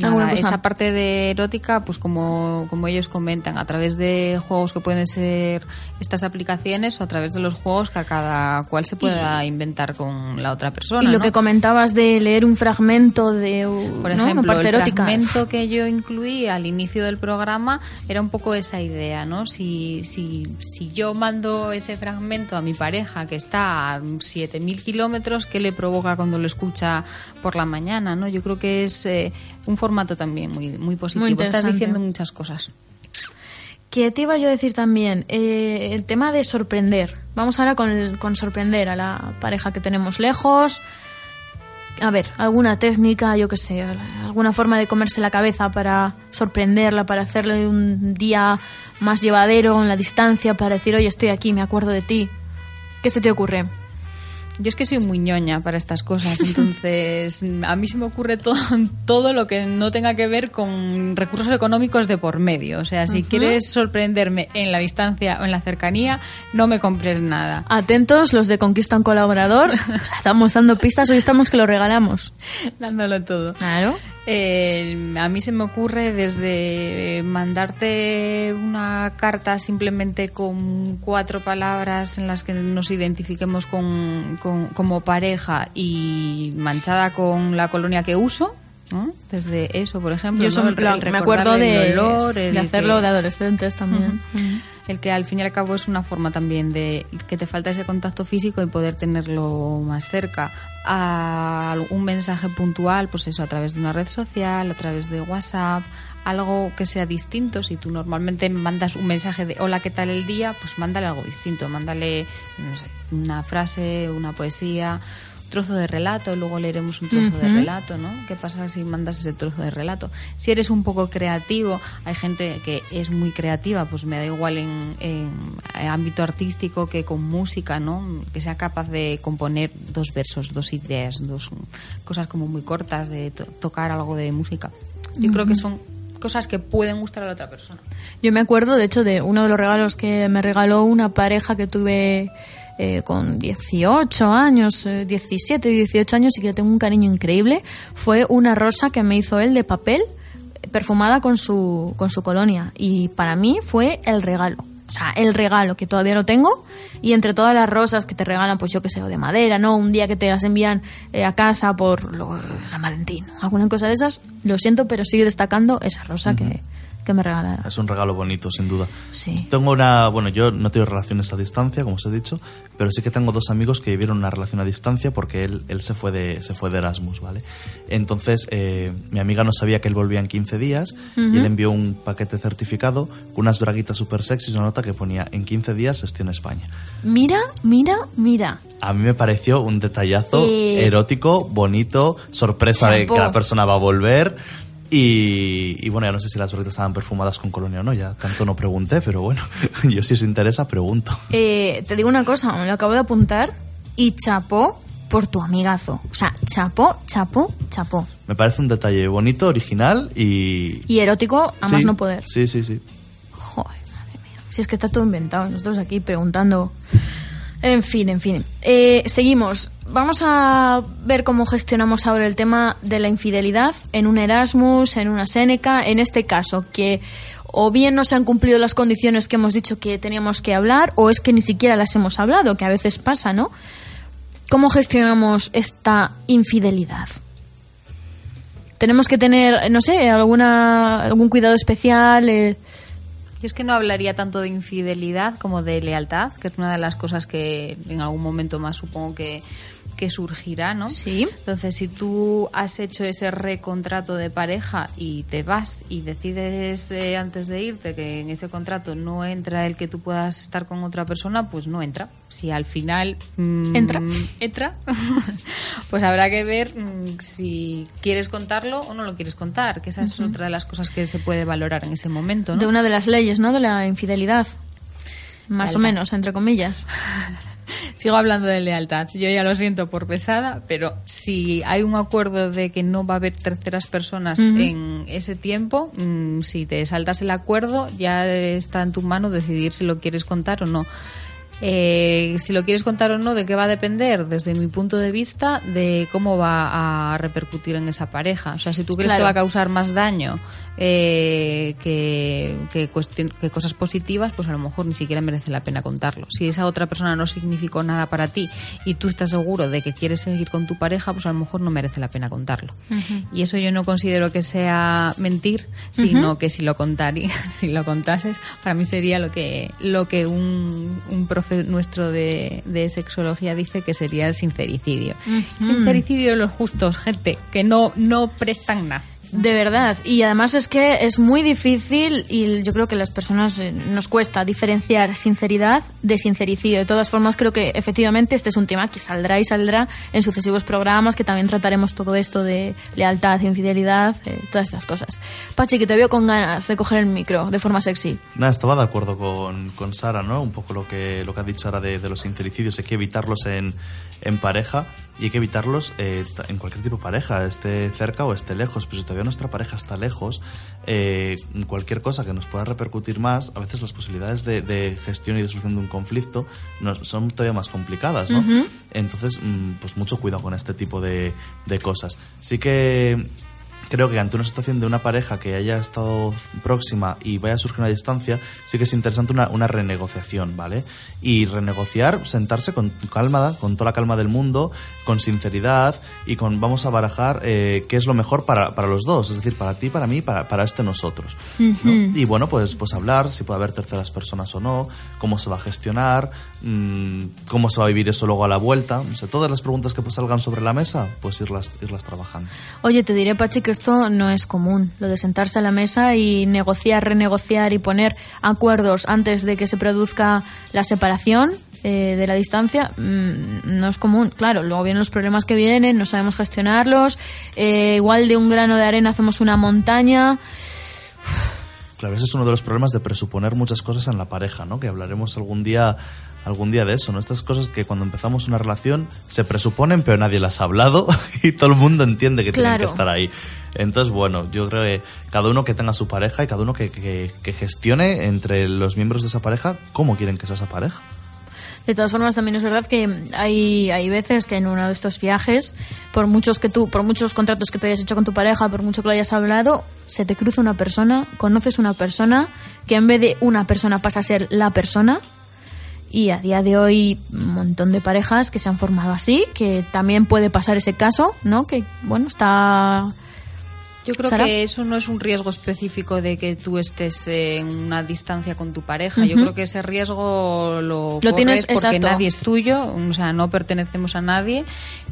Nada, esa parte de erótica, pues como, como ellos comentan, a través de juegos que pueden ser estas aplicaciones o a través de los juegos que a cada cual se pueda inventar con la otra persona. y lo ¿no? que comentabas de leer un fragmento de Por ¿no? ejemplo, una parte el erótica. fragmento que yo incluí al inicio del programa era un poco esa idea, ¿no? Si, si, si yo mando ese fragmento a mi pareja que está a 7.000 kilómetros, ¿qué le provoca cuando lo escucha por la mañana, ¿no? Yo creo que es eh, un formato también muy, muy positivo. Estás interesante. diciendo muchas cosas. ¿Qué te iba yo a decir también? Eh, el tema de sorprender. Vamos ahora con, con sorprender a la pareja que tenemos lejos. A ver, alguna técnica, yo qué sé, alguna forma de comerse la cabeza para sorprenderla, para hacerle un día más llevadero en la distancia, para decir, oye, estoy aquí, me acuerdo de ti. ¿Qué se te ocurre? Yo es que soy muy ñoña para estas cosas, entonces a mí se me ocurre todo, todo lo que no tenga que ver con recursos económicos de por medio. O sea, si quieres sorprenderme en la distancia o en la cercanía, no me compres nada. Atentos, los de Conquista un colaborador. estamos dando pistas, hoy estamos que lo regalamos. Dándolo todo. Claro. Eh, a mí se me ocurre desde mandarte una carta simplemente con cuatro palabras en las que nos identifiquemos con, con- como pareja y manchada con la colonia que uso. ¿no? Desde eso, por ejemplo. Yo me, El- el me acuerdo de, el hacerlo que- de adolescentes también. El que al fin y al cabo es una forma también de que te falta ese contacto físico y poder tenerlo más cerca. A un mensaje puntual, pues eso, a través de una red social, a través de WhatsApp, algo que sea distinto. Si tú normalmente mandas un mensaje de hola, ¿qué tal el día? Pues mándale algo distinto, mándale no sé, una frase, una poesía, trozo de relato, luego leeremos un trozo de relato, ¿no? ¿Qué pasa si mandas ese trozo de relato? Si eres un poco creativo, hay gente que es muy creativa, pues me da igual en, en ámbito artístico que con música, ¿no? Que sea capaz de componer dos versos, dos ideas, dos cosas como muy cortas, de to- tocar algo de música. Yo creo que son cosas que pueden gustar a la otra persona. Yo me acuerdo, de hecho, de uno de los regalos que me regaló una pareja que tuve eh, con 18 años, eh, 17, 18 años y que le tengo un cariño increíble. Fue una rosa que me hizo él de papel, perfumada con su, con su colonia. Y para mí fue el regalo. O sea, el regalo que todavía lo tengo y entre todas las rosas que te regalan, pues yo que sé, o de madera, ¿no? Un día que te las envían eh, a casa por lo- San Valentín, alguna cosa de esas, lo siento, pero sigue destacando esa rosa que, que me regalaron. Es un regalo bonito, sin duda. Sí. Tengo una, bueno, yo no tengo relaciones a distancia, como os he dicho, pero sí que tengo dos amigos que vivieron una relación a distancia porque él, él se fue de, se fue de Erasmus, ¿vale? Entonces, eh, mi amiga no sabía que él volvía en 15 días y él envió un paquete certificado con unas braguitas súper sexy y una nota que ponía en 15 días estoy en España. Mira, mira, mira. A mí me pareció un detallazo Eh, erótico, bonito, sorpresa de que la persona va a volver. Y, y bueno, ya no sé si las braguitas estaban perfumadas con colonia o no, ya tanto no pregunté, pero bueno, yo si os interesa, pregunto. Eh, te digo una cosa, me lo acabo de apuntar y chapó por tu amigazo. O sea, chapó, chapó, chapó. Me parece un detalle bonito, original y... Y erótico a más no poder. Sí, sí, sí. Joder, madre mía. Si es que está todo inventado. Nosotros aquí preguntando. En fin, en fin. Eh, seguimos. Vamos a ver cómo gestionamos ahora el tema de la infidelidad en un Erasmus, en una Seneca. En este caso, que o bien no se han cumplido las condiciones que hemos dicho que teníamos que hablar, o es que ni siquiera las hemos hablado, que a veces pasa, ¿no? ¿Cómo gestionamos esta infidelidad? Tenemos que tener, no sé, alguna, algún cuidado especial. eh, Es que no hablaría tanto de infidelidad como de lealtad, que es una de las cosas que en algún momento más supongo que, que surgirá, ¿no? Sí. Entonces, si tú has hecho ese recontrato de pareja y te vas y decides eh, antes de irte que en ese contrato no entra el que tú puedas estar con otra persona, pues no entra. Si al final mm, ¿Entra? entra, pues habrá que ver mm, si quieres contarlo o no lo quieres contar, que esa es otra de las cosas que se puede valorar en ese momento, ¿no? de una de las leyes, ¿no? De la infidelidad. Más o menos, entre comillas. Sigo hablando de lealtad. Yo ya lo siento por pesada, pero si hay un acuerdo de que no va a haber terceras personas en ese tiempo, mm, si te saltas el acuerdo, ya está en tu mano decidir si lo quieres contar o no. Eh, si lo quieres contar o no, ¿de qué va a depender? Desde mi punto de vista, de cómo va a repercutir en esa pareja. O sea, si tú crees Claro. que va a causar más daño eh, que, que, cuestión- que cosas positivas, pues a lo mejor ni siquiera merece la pena contarlo. Si esa otra persona no significó nada para ti y tú estás seguro de que quieres seguir con tu pareja, pues a lo mejor no merece la pena contarlo. Y eso yo no considero que sea mentir, sino que si lo contaría, si lo contases, para mí sería lo que lo que un, un profe nuestro de, de sexología dice que sería el sincericidio. Sincericidio de los justos, gente, que no, no prestan nada. De verdad. Y además es que es muy difícil y yo creo que las personas eh, nos cuesta diferenciar sinceridad de sincericidio. De todas formas, creo que efectivamente este es un tema que saldrá y saldrá en sucesivos programas que también trataremos todo esto de lealtad, infidelidad, eh, todas estas cosas. Pachi, que te veo con ganas de coger el micro de forma sexy. Nada, estaba de acuerdo con, con Sara, ¿no? Un poco lo que, lo que ha dicho Sara de, los sincericidios. Hay que evitarlos en, en pareja y hay que evitarlos eh, en cualquier tipo de pareja, esté cerca o esté lejos. Pero si todavía nuestra pareja está lejos, eh, cualquier cosa que nos pueda repercutir más, a veces las posibilidades de, de gestión y de solución de un conflicto son todavía más complicadas, ¿no? Entonces, mm, pues mucho cuidado con este tipo de, de cosas. Sí que creo que ante una situación de una pareja que haya estado próxima y vaya a surgir una distancia, sí que es interesante una, una renegociación, ¿vale? Y renegociar, sentarse con calma, con toda la calma del mundo, con sinceridad y con vamos a barajar eh, qué es lo mejor para, para los dos, es decir, para ti, para mí, para, para este nosotros. ¿no? Y bueno, pues, pues hablar si puede haber terceras personas o no, cómo se va a gestionar, mm, cómo se va a vivir eso luego a la vuelta. O sea, todas las preguntas que pues, salgan sobre la mesa, pues irlas, irlas trabajando. Oye, te diré, Pachi, que esto no es común. Lo de sentarse a la mesa y negociar, renegociar y poner acuerdos antes de que se produzca la separación eh, de la distancia mm, no es común. Claro, luego vienen los problemas que vienen, no sabemos gestionarlos. eh, igual de un grano de arena hacemos una montaña. Claro, ese es uno de los problemas de presuponer muchas cosas en la pareja, ¿no? Que hablaremos algún día algún día de eso, ¿no? Estas cosas que cuando empezamos una relación se presuponen pero nadie las ha hablado y todo el mundo entiende que tienen que estar ahí. Entonces, bueno, yo creo que cada uno que tenga su pareja y cada uno que, que- gestione entre los miembros de esa pareja cómo quieren que sea esa pareja. De todas formas, también es verdad que hay, hay veces que en uno de estos viajes, por muchos que tú, por muchos contratos que tú hayas hecho con tu pareja, por mucho que lo hayas hablado, se te cruza una persona, conoces una persona que en vez de una persona pasa a ser la persona. Y a día de hoy, un montón de parejas que se han formado así, que también puede pasar ese caso, ¿no? Que, bueno, está. Yo creo Sara. que eso no es un riesgo específico de que tú estés en una distancia con tu pareja. Yo creo que ese riesgo lo, Lo tienes- porque exacto. nadie es tuyo, o sea, no pertenecemos a nadie,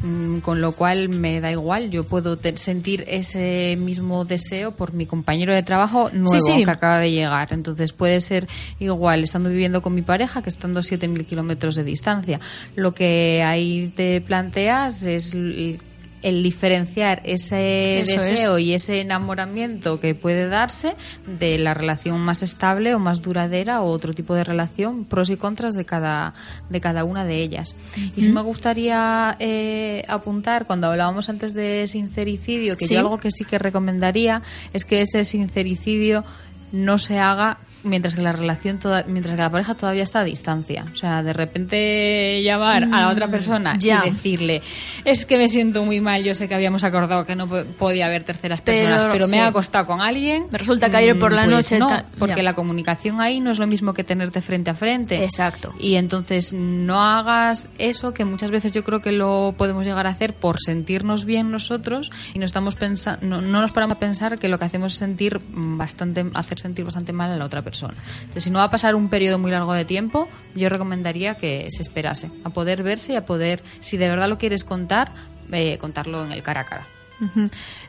mm, con lo cual me da igual. Yo puedo sentir ese mismo deseo por mi compañero de trabajo nuevo sí. que acaba de llegar. Entonces puede ser igual estando viviendo con mi pareja que estando a 7.000 kilómetros de distancia. Lo que ahí te planteas es el el diferenciar ese Eso es. deseo y ese enamoramiento que puede darse de la relación más estable o más duradera o otro tipo de relación, pros y contras de cada, de cada una de ellas. Y sí me gustaría eh, apuntar, cuando hablábamos antes de sincericidio, que Sí. yo algo que sí que recomendaría es que ese sincericidio no se haga mientras que la relación toda, mientras que la pareja todavía está a distancia o sea de repente llamar a la otra persona Mm, ya. y decirle es que me siento muy mal yo sé que habíamos acordado que no po- podía haber terceras Pero, personas pero, me he acostado con alguien Me resulta que ayer por la Mm, pues noche no, porque ya. la comunicación ahí no es lo mismo que tenerte frente a frente Exacto. y entonces no hagas eso que muchas veces yo creo que lo podemos llegar a hacer por sentirnos bien nosotros y no estamos pensa- no, no nos paramos a pensar que lo que hacemos es sentir bastante hacer sentir bastante mal a la otra persona. Entonces, si no va a pasar un periodo muy largo de tiempo, yo recomendaría que se esperase a poder verse y a poder si de verdad lo quieres contar, eh, contarlo en el cara a cara.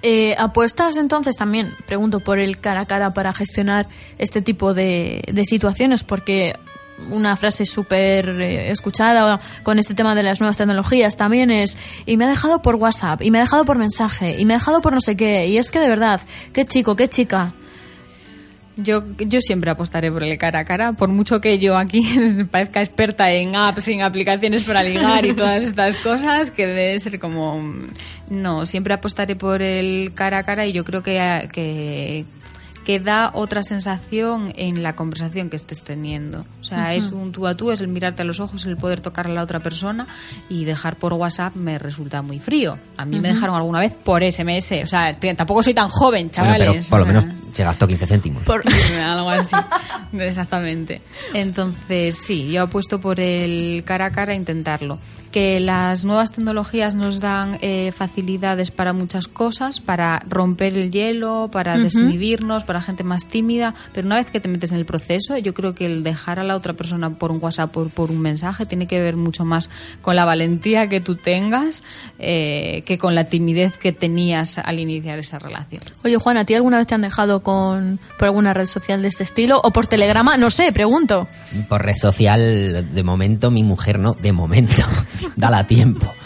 Eh, ¿Apuestas entonces también, pregunto, por el cara a cara para gestionar este tipo de, de situaciones? Porque una frase súper eh, escuchada con este tema de las nuevas tecnologías también es y me ha dejado por WhatsApp, y me ha dejado por mensaje, y me ha dejado por no sé qué, y es que de verdad, qué chico, qué chica. Yo, yo siempre apostaré por el cara a cara, por mucho que yo aquí parezca experta en apps, en aplicaciones para ligar y todas estas cosas, que debe ser como... No, siempre apostaré por el cara a cara y yo creo que, que, que da otra sensación en la conversación que estés teniendo. O sea, es un tú a tú, es el mirarte a los ojos, el poder tocar a la otra persona y dejar por WhatsApp me resulta muy frío. A mí me dejaron alguna vez por SMS, o sea, tampoco soy tan joven, Bueno, chavales. pero por lo menos se gastó 15 céntimos. Algo así. Exactamente. Entonces, sí, yo apuesto por el cara a cara a intentarlo. Que las nuevas tecnologías nos dan eh, facilidades para muchas cosas, para romper el hielo, para desinhibirnos, para gente más tímida, pero una vez que te metes en el proceso, yo creo que el dejar a la otra persona por un WhatsApp, por, por un mensaje, tiene que ver mucho más con la valentía que tú tengas eh, que con la timidez que tenías al iniciar esa relación. Oye, Juan, ¿a ti alguna vez te han dejado con, por alguna red social de este estilo? ¿O por telegrama? No sé, pregunto. Por red social, de momento, mi mujer no, de momento. Dala tiempo.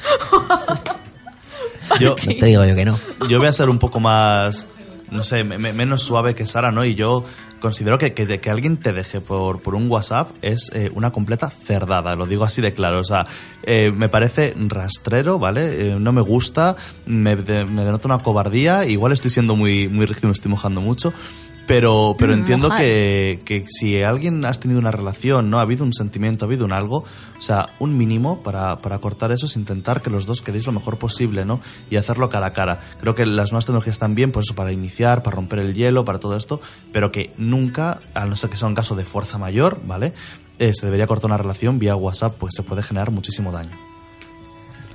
Yo, No te digo yo que no. yo voy a ser un poco más, no sé, me- me- menos suave que Sara, ¿no? Y yo considero que, que, de que alguien te deje por, por un WhatsApp es eh, una completa cerdada, lo digo así de claro. O sea, eh, me parece rastrero, ¿vale? Eh, no me gusta, me, de- me denota una cobardía, igual estoy siendo muy, muy rígido, me estoy mojando mucho. Pero, pero Mm, entiendo que, que si alguien has tenido una relación, ¿no? Ha habido un sentimiento, ha habido un algo, o sea, un mínimo para, para cortar eso es intentar que los dos quedéis lo mejor posible, ¿no? Y hacerlo cara a cara. Creo que las nuevas tecnologías están bien, pues eso, para iniciar, para romper el hielo, para todo esto, pero que nunca, a no ser que sea un caso de fuerza mayor, ¿vale? Eh, se debería cortar una relación vía WhatsApp, pues se puede generar muchísimo daño.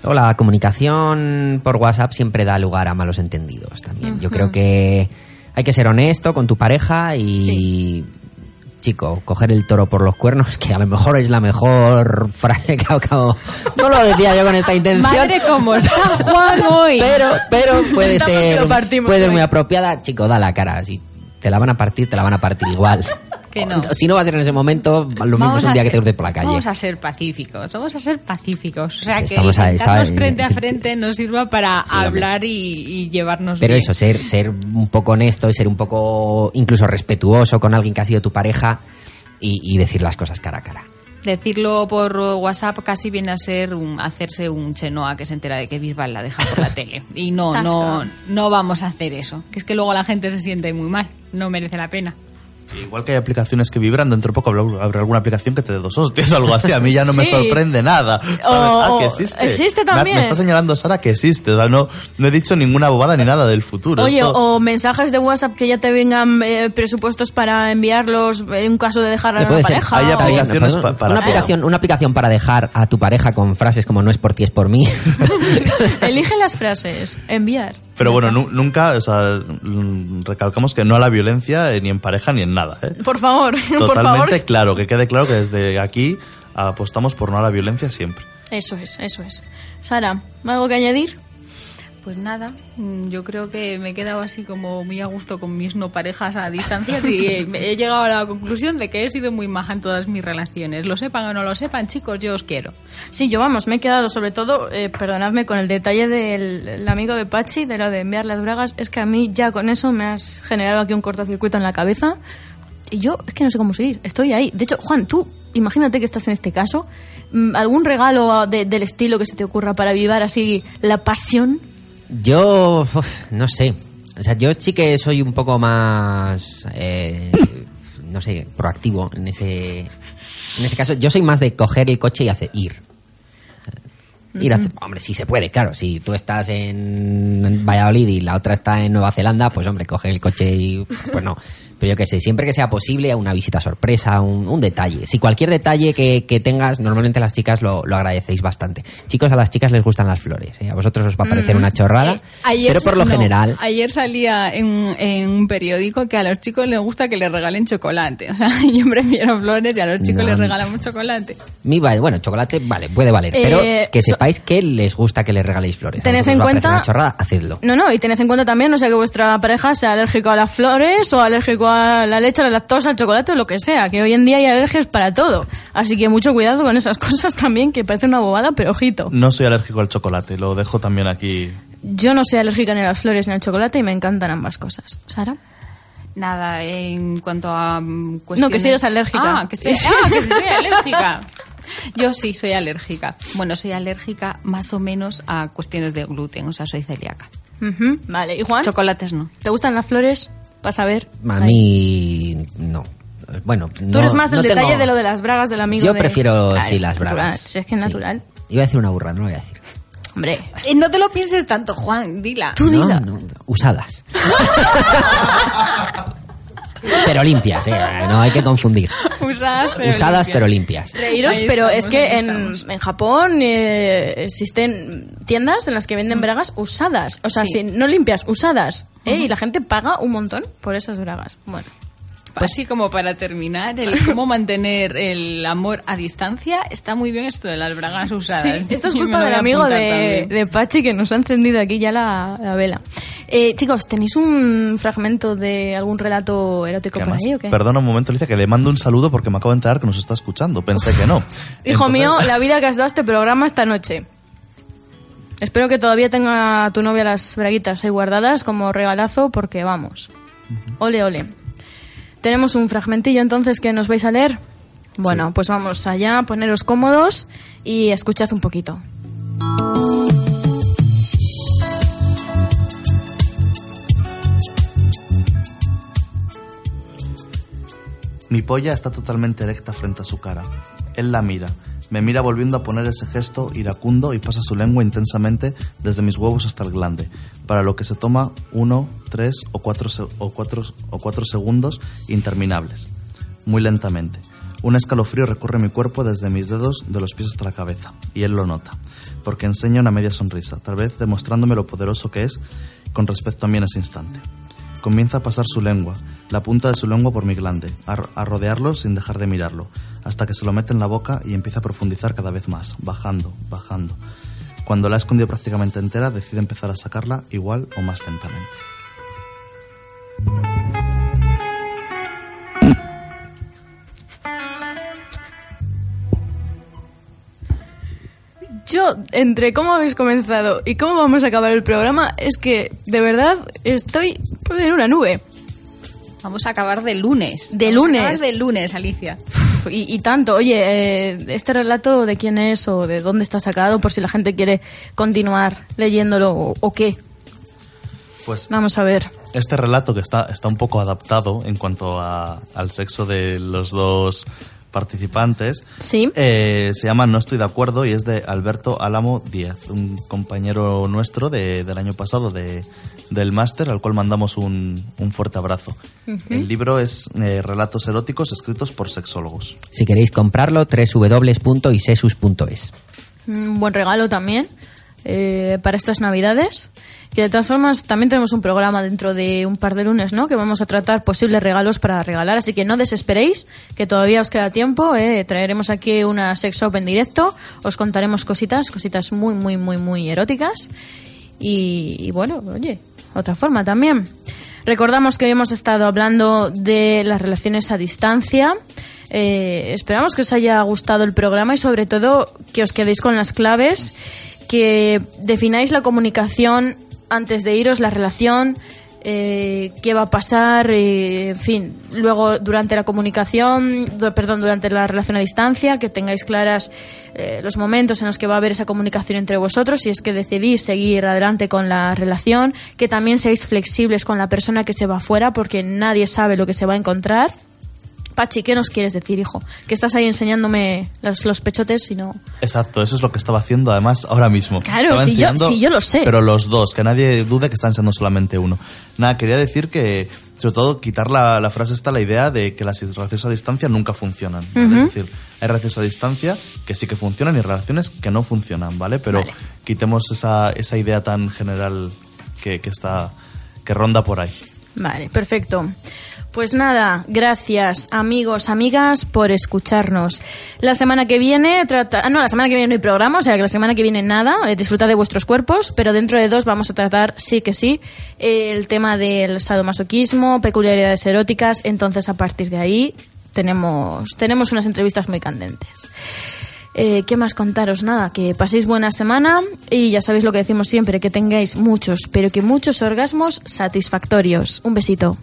Luego la comunicación por WhatsApp siempre da lugar a malos entendidos también. Yo creo que hay que ser honesto con tu pareja y... Chico, coger el toro por los cuernos, que a lo mejor es la mejor frase que acabo. No lo decía yo con esta intención. Madre, cómo está Juan hoy. Pero, pero puede Estamos ser, puede ser muy apropiada. Chico, da la cara. Si te la van a partir, te la van a partir igual. Que no. Si no va a ser en ese momento, lo mismo es un día que te cruces por la calle. Vamos a ser pacíficos, vamos a ser pacíficos. O sea, Sí, que estamos a- sentarnos está- frente a sí. frente nos sirva para Sí, hablar y, y llevarnos Pero bien. eso, ser, ser un poco honesto y ser un poco incluso respetuoso con alguien que ha sido tu pareja y, y decir las cosas cara a cara. Decirlo por WhatsApp casi viene a ser un- hacerse un chenoa que se entera de que Bisbal la deja por la tele. Y no, no, no vamos a hacer eso. Que es que luego la gente se siente muy mal. No merece la pena. Igual que hay aplicaciones que vibran, dentro de poco habrá, habrá alguna aplicación que te dé dos hostias o algo así. A mí ya no me sorprende nada. ¿Sabes? O- ah, que existe. existe Me también. Me, está señalando Sara que existe. O sea, no, no he dicho ninguna bobada ni nada del futuro. Oye, Esto- o mensajes de WhatsApp que ya te vengan eh, presupuestos para enviarlos en un caso de dejar a puede ser. pareja. Hay o- bien, aplicaciones para una, todo. aplicación, una aplicación para dejar a tu pareja con frases como no es por ti, es por mí. Elige las frases, enviar. Pero bueno, nu- nunca, o sea, mm, recalcamos que no a la violencia eh, ni en pareja ni en nada. ¿eh? Por favor, por Totalmente favor. claro, que quede claro que desde aquí apostamos por no a la violencia siempre. Eso es, eso es. Sara, ¿algo que añadir? Pues nada, mm, yo creo que me he quedado así como muy a gusto con mis no parejas a distancias y eh, he llegado a la conclusión de que he sido muy maja en todas mis relaciones. Lo sepan o no lo sepan, chicos, yo os quiero. Sí, yo vamos, me he quedado sobre todo, eh, perdonadme, con el detalle del el amigo de Pachi, de lo de enviar las bragas. Es que a mí ya con eso me has generado aquí un cortocircuito en la cabeza. Y yo es que no sé cómo seguir. Estoy ahí. De hecho, Juan, tú imagínate que estás en este caso. mm, ¿Algún regalo de- del estilo que se te ocurra para avivar así la pasión? Yo, uf, no sé. O sea, yo sí que soy un poco más, eh, no sé, proactivo en ese, en ese caso. Yo soy más de coger el coche y hacer ir. Ir a hacer- hombre, si se puede, claro. Si tú estás en Valladolid y la otra está en Nueva Zelanda, pues hombre, coge el coche y pues no. Pero yo qué sé, siempre que sea posible, una visita sorpresa, un, un detalle. Si cualquier detalle que, que tengas, normalmente las chicas lo, lo agradecéis bastante. Chicos, a las chicas les gustan las flores. ¿eh? A vosotros os va a parecer una chorrada, pero por lo no, general... Ayer salía en, en un periódico que a los chicos les gusta que les regalen chocolate. O sea, yo prefiero flores y a los chicos No, les regalamos chocolate. Mi bueno, chocolate, vale, puede valer. Eh, Pero que so- sepáis que les gusta que les regaléis flores. Tened en cuenta- una chorrada, hacedlo. No, no, y tened en cuenta también, no sé, que vuestra pareja sea alérgico a las flores o alérgico a la leche, a la lactosa, al chocolate o lo que sea, que hoy en día hay alergias para todo. Así que mucho cuidado con esas cosas también, que parece una bobada, pero ojito. No soy alérgico al chocolate, lo dejo también aquí. Yo no soy alérgica ni a las flores ni al chocolate y me encantan ambas cosas. ¿Sara? Nada, en cuanto a mm, cuestiones... No, que si eres alérgica. Ah, que, sí, ah, que soy alérgica. Yo sí soy alérgica. Bueno, soy alérgica más o menos a cuestiones de gluten, o sea, soy celíaca. Vale, ¿y Juan? Chocolates no. ¿Te gustan las flores? Vas a ver. A Ahí. mí, no. Bueno, Tú no- eres más del no detalle tengo- de lo de las bragas del amigo Yo de- prefiero, Claro, sí, las natural. bragas. Si es que es Sí. natural. Iba a decir una burra, no lo voy a decir. Hombre, Eh, no te lo pienses tanto, Juan, dila. tú No, dila. no, usadas. pero limpias, ¿eh? No hay que confundir. Usadas, pero Usadas, limpias. pero limpias. Reíros, pero es que en, en Japón eh, existen tiendas en las que venden bragas usadas. O sea, Mm. Sí. si no limpias, usadas. ¿eh? Y la gente paga un montón por esas bragas. Bueno. Pues Así como para terminar, el cómo mantener el amor a distancia, está muy bien esto de las bragas usadas. esto es culpa del amigo de, de Pachi que nos ha encendido aquí ya la, la vela. Eh, chicos, ¿tenéis un fragmento de algún relato erótico por ahí o qué? Perdona un momento, Alicia, que le mando un saludo porque me acabo de enterar que nos está escuchando. Pensé que no. Hijo Entonces- mío, la vida que has dado a este programa esta noche. Espero que todavía tenga tu novia las braguitas ahí guardadas como regalazo porque vamos. Ole, ole. Tenemos un fragmentillo entonces que nos vais a leer. Bueno, Sí. pues vamos allá, poneros cómodos y escuchad un poquito. Mi polla está totalmente erecta frente a su cara. Él la mira, me mira volviendo a poner ese gesto iracundo y pasa su lengua intensamente desde mis huevos hasta el glande, para lo que se toma uno, tres o cuatro, o cuatro, o cuatro segundos interminables. Muy lentamente. Un escalofrío recorre mi cuerpo desde mis dedos de los pies hasta la cabeza, y él lo nota, porque enseña una media sonrisa, tal vez demostrándome lo poderoso que es con respecto a mí en ese instante. Comienza a pasar su lengua, la punta de su lengua por mi glande, a, a rodearlo sin dejar de mirarlo, hasta que se lo mete en la boca y empieza a profundizar cada vez más, bajando, bajando. Cuando la ha escondido prácticamente entera, decide empezar a sacarla igual o más lentamente. Yo, entre cómo habéis comenzado y cómo vamos a acabar el programa, es que de verdad estoy pues, en una nube. Vamos a acabar de lunes. De vamos lunes. A acabar de lunes, Alicia. Uf, Y, y tanto, oye, eh, este relato de quién es o de dónde está sacado, por si la gente quiere continuar leyéndolo o, o qué. Pues Vamos a ver. este relato que está, está un poco adaptado en cuanto a- al sexo de los dos participantes. Sí. Eh, se llama No estoy de acuerdo y es de Alberto Álamo Díaz, un compañero nuestro de- del año pasado de, del máster, al cual mandamos un, un fuerte abrazo. El libro es eh, Relatos eróticos escritos por sexólogos. Si queréis comprarlo, www.isesus.es. Un buen regalo también eh, para estas navidades. Que de todas formas también tenemos un programa dentro de un par de lunes, ¿no? Que vamos a tratar posibles regalos para regalar. Así que no desesperéis, que todavía os queda tiempo. ¿eh? Traeremos aquí una sex shop en directo. Os contaremos cositas, cositas muy, muy, muy, muy eróticas. Y, y bueno, oye, otra forma también. Recordamos que hemos estado hablando de las relaciones a distancia. Eh, esperamos que os haya gustado el programa y sobre todo que os quedéis con las claves, que defináis la comunicación antes de iros, la relación, eh, qué va a pasar, eh, en fin, luego durante la comunicación, perdón, durante la relación a distancia, que tengáis claras eh, los momentos en los que va a haber esa comunicación entre vosotros, si es que decidís seguir adelante con la relación, que también seáis flexibles con la persona que se va fuera, porque nadie sabe lo que se va a encontrar. Pachi, ¿qué nos quieres decir, hijo? Que estás ahí enseñándome los, los pechotes y no... Exacto, eso es lo que estaba haciendo además ahora mismo. Claro, si yo- si yo lo sé. Pero los dos, que nadie dude que están siendo solamente uno. Nada, quería decir que, sobre todo, quitar la, la frase esta, la idea de que las relaciones a distancia nunca funcionan. ¿vale? Es decir, hay relaciones a distancia que sí que funcionan y relaciones que no funcionan, ¿vale? Pero quitemos esa, esa idea tan general que, que está que ronda por ahí. Vale, perfecto. Pues nada, gracias amigos, amigas por escucharnos. La semana que viene, trata... ah, no, la semana que viene no hay programa, o sea que la semana que viene nada, eh, disfrutad de vuestros cuerpos, pero dentro de dos vamos a tratar, sí que sí, el tema del sadomasoquismo, peculiaridades eróticas, entonces a partir de ahí tenemos, tenemos unas entrevistas muy candentes. Eh, ¿Qué más contaros? Nada, que paséis buena semana y ya sabéis lo que decimos siempre, que tengáis muchos, pero que muchos orgasmos satisfactorios. Un besito.